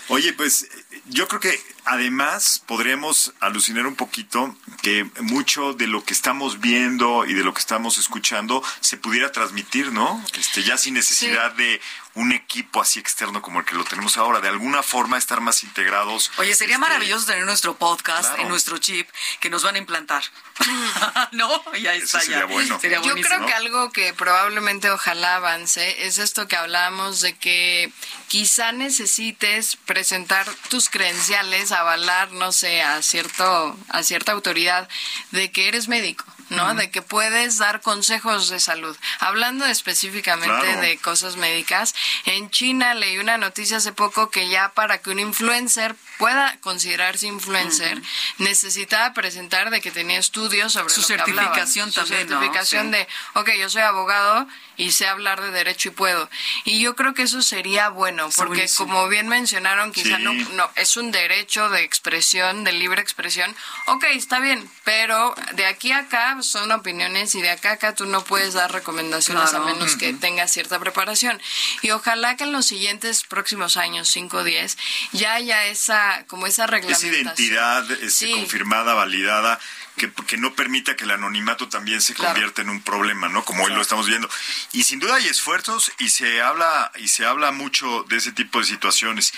S3: Oye, pues yo creo que además podríamos alucinar un poquito que mucho de lo que estamos viendo y de lo que estamos escuchando se pudiera transmitir, ¿no? Este, ya sin necesidad de un equipo así externo como el que lo tenemos ahora, de alguna forma estar más integrados.
S2: Oye, sería
S3: Este,
S2: maravilloso tener nuestro podcast
S3: claro.
S2: en nuestro chip que nos van a implantar. ¿No? Ya
S3: Eso
S2: está,
S3: sería
S2: ya.
S3: bueno.
S2: Sería
S5: Yo creo que algo que probablemente ojalá avance es esto que hablábamos de que quizá necesites presentar tus credenciales, avalar, no sé, a cierto a cierta autoridad de que eres médico, ¿no? De que puedes dar consejos de salud. Hablando específicamente
S3: Claro.
S5: de cosas médicas, en China leí una noticia hace poco que ya para que un influencer pueda considerarse influencer, necesitaba presentar de que tenía estudios sobre
S2: Su
S5: lo
S2: certificación
S5: Su
S2: también, ¿no?
S5: certificación de, ok, yo soy abogado y sé hablar de derecho y puedo. Y yo creo que eso sería bueno, porque como bien mencionaron, quizá
S3: Sí.
S5: no, no, es un derecho de expresión, de libre expresión. Ok, está bien, pero de aquí a acá son opiniones y de acá a acá tú no puedes dar recomendaciones
S2: Claro.
S5: a menos que tengas cierta preparación. Y ojalá que en los siguientes próximos años, 5 o 10, ya haya esa, como esa
S3: esa
S5: reglamentación.
S3: identidad este,
S5: Sí.
S3: confirmada, validada, que, que no permita que el anonimato también se
S5: Claro.
S3: convierta en un problema, ¿no? Como hoy lo estamos viendo. Y sin duda hay esfuerzos y se habla y se habla mucho de ese tipo de situaciones.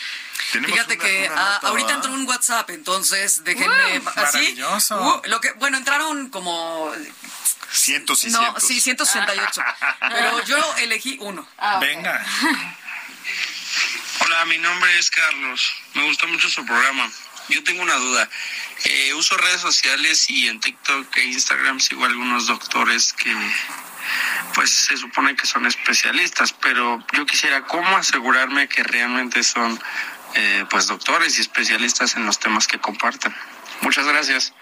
S3: Tenemos
S2: Fíjate
S3: una-
S2: que
S3: una
S2: ah,
S3: nota,
S2: ahorita entró un WhatsApp, entonces déjenme así.
S7: maravilloso.
S2: Uh, lo que bueno, entraron como
S3: cientos y
S2: no,
S3: cientos.
S2: sí, 168. pero yo elegí uno.
S5: Ah.
S7: Venga.
S4: Hola, mi nombre es Carlos. Me gusta mucho su programa. Yo tengo una duda. Eh, uso redes sociales y en TikTok e Instagram sigo a algunos doctores que pues se supone que son especialistas, pero yo quisiera cómo asegurarme que realmente son eh, pues doctores y especialistas en los temas que comparten. Muchas gracias.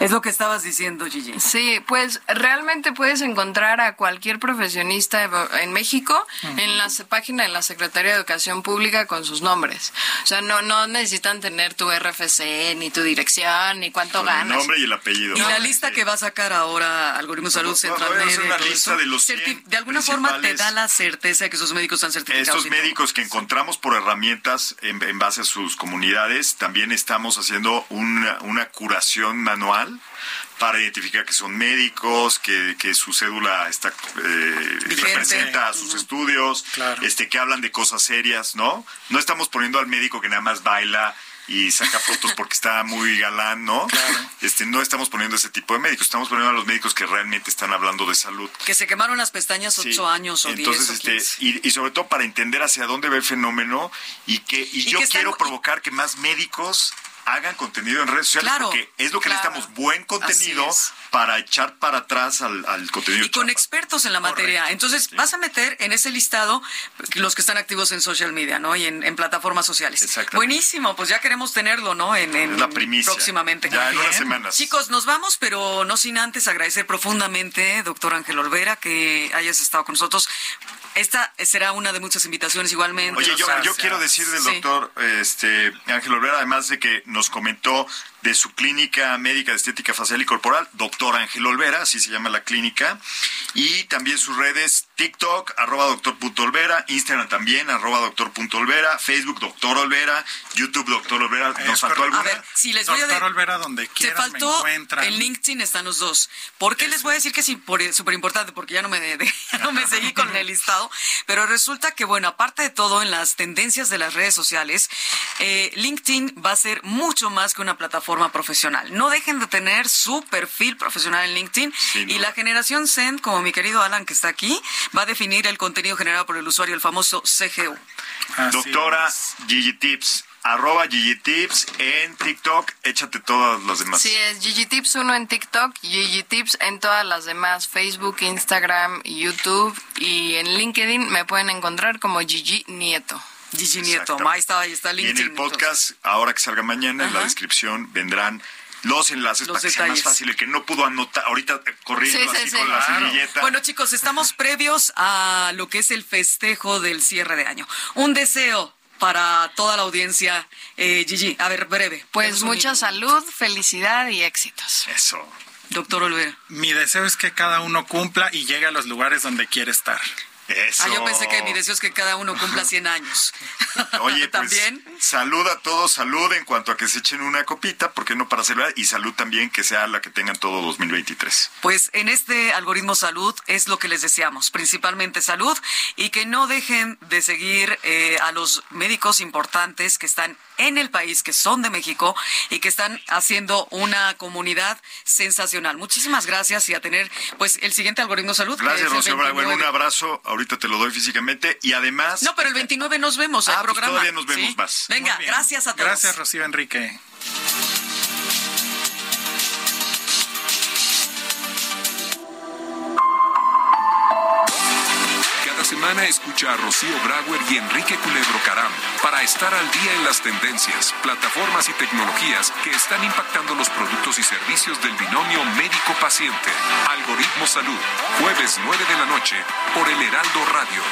S2: Es lo que estabas diciendo, Gigi.
S5: Sí, pues realmente puedes encontrar a cualquier profesionista en México en la página de la Secretaría de Educación Pública con sus nombres. O sea, no, no necesitan tener tu RFC, ni tu dirección, ni cuánto ganas.
S3: El nombre y el apellido.
S2: Y la lista que va a sacar ahora Algoritmo Salud Central Media.
S3: una lista de los
S2: De alguna forma te da la certeza de que esos médicos están certificados.
S3: Estos médicos que encontramos por herramientas en, en, base a sus comunidades, también estamos haciendo una, una curación manual para identificar que son médicos, que, que su cédula está eh, representa sus estudios, este que hablan de cosas serias, ¿no? No estamos poniendo al médico que nada más baila y saca fotos porque está muy galán, ¿no? Este, no estamos poniendo ese tipo de médicos, estamos poniendo a los médicos que realmente están hablando de salud.
S2: Que se quemaron las pestañas ocho años o
S3: Entonces,
S2: diez
S3: este, y, y, sobre todo para entender hacia dónde va el fenómeno y que y, yo quiero provocar que más médicos hagan contenido en redes sociales porque es lo que necesitamos, buen contenido para echar para atrás al, contenido.
S2: Y con expertos en la materia. Entonces vas a meter en ese listado los que están activos en social media, ¿no? Y en, plataformas sociales. Buenísimo, pues ya queremos tenerlo, ¿no? En,
S3: la primicia.
S2: Próximamente.
S3: Ya en unas semanas.
S2: Chicos, nos vamos, pero no sin antes agradecer profundamente, doctor Ángel Olvera, que hayas estado con nosotros. Esta será una de muchas invitaciones igualmente.
S3: Oye, yo, quiero decir del doctor este, Ángel Olvera, además de que nos comentó de su clínica médica de estética facial y corporal, doctor Ángel Olvera, así se llama la clínica, y también sus redes TikTok, arroba doctor Olvera, Instagram también, arroba doctor Olvera, Facebook doctor Olvera, YouTube doctor Olvera, ¿nos faltó alguna? A ver,
S2: si les voy a
S7: doctor Olvera donde quieran
S2: Se faltó,
S7: me encuentran.
S2: en LinkedIn están los dos. ¿Por qué les voy a decir que sí? Súper importante, porque ya no me, de, ya no me seguí con el listado, pero resulta que, bueno, aparte de todo, en las tendencias de las redes sociales, eh, LinkedIn va a ser mucho más que una plataforma profesional. No dejen de tener su perfil profesional en LinkedIn y la generación Zen, como mi querido Alan que está aquí, va a definir el contenido generado por el usuario, el famoso CGU.
S3: Doctora Gigi Tips, arroba Gigi Tips en TikTok, échate todas las demás.
S5: Sí, es Gigi Tips 1 en TikTok, Gigi Tips en todas las demás, Facebook, Instagram, YouTube y en LinkedIn me pueden encontrar como Gigi Nieto.
S2: Gigi Nieto, ahí está, ahí está LinkedIn.
S3: Y en el podcast, ahora que salga mañana, en la descripción vendrán los enlaces para que sea más fácil, el que no pudo anotar ahorita corriendo así con la servilleta.
S2: Bueno, chicos, estamos previos a lo que es el festejo del cierre de año. Un deseo para toda la audiencia, eh, Gigi. A ver, breve.
S5: Pues mucha salud, felicidad y éxitos.
S3: Eso.
S2: Doctor Olvera.
S7: Mi deseo es que cada uno cumpla y llegue a los lugares donde quiere estar.
S3: Ah,
S2: yo pensé que mi deseo es que cada uno cumpla 100 años.
S3: Oye, pues,
S2: también.
S3: salud a todos, salud en cuanto a que se echen una copita, porque no para celebrar, y salud también que sea la que tengan todo 2023.
S2: Pues en este algoritmo salud es lo que les deseamos, principalmente salud, y que no dejen de seguir eh, a los médicos importantes que están en el país, que son de México y que están haciendo una comunidad sensacional. Muchísimas gracias y a tener pues el siguiente algoritmo salud.
S3: Gracias, Rocío Bueno, un abrazo. Ahorita te lo doy físicamente y además.
S2: No, pero el 29 nos vemos.
S3: Ah,
S2: el pues
S3: todavía nos vemos más.
S2: Venga, gracias a todos.
S7: Gracias, Rocío Enrique.
S6: Semana escucha a Rocío Brauer y Enrique Culebro Caram para estar al día en las tendencias, plataformas y tecnologías que están impactando los productos y servicios del binomio médico-paciente. Algoritmo Salud, jueves 9 de la noche por el Heraldo Radio.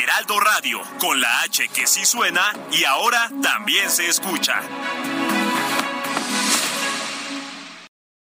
S1: Heraldo Radio, con la H que sí suena y ahora también se escucha.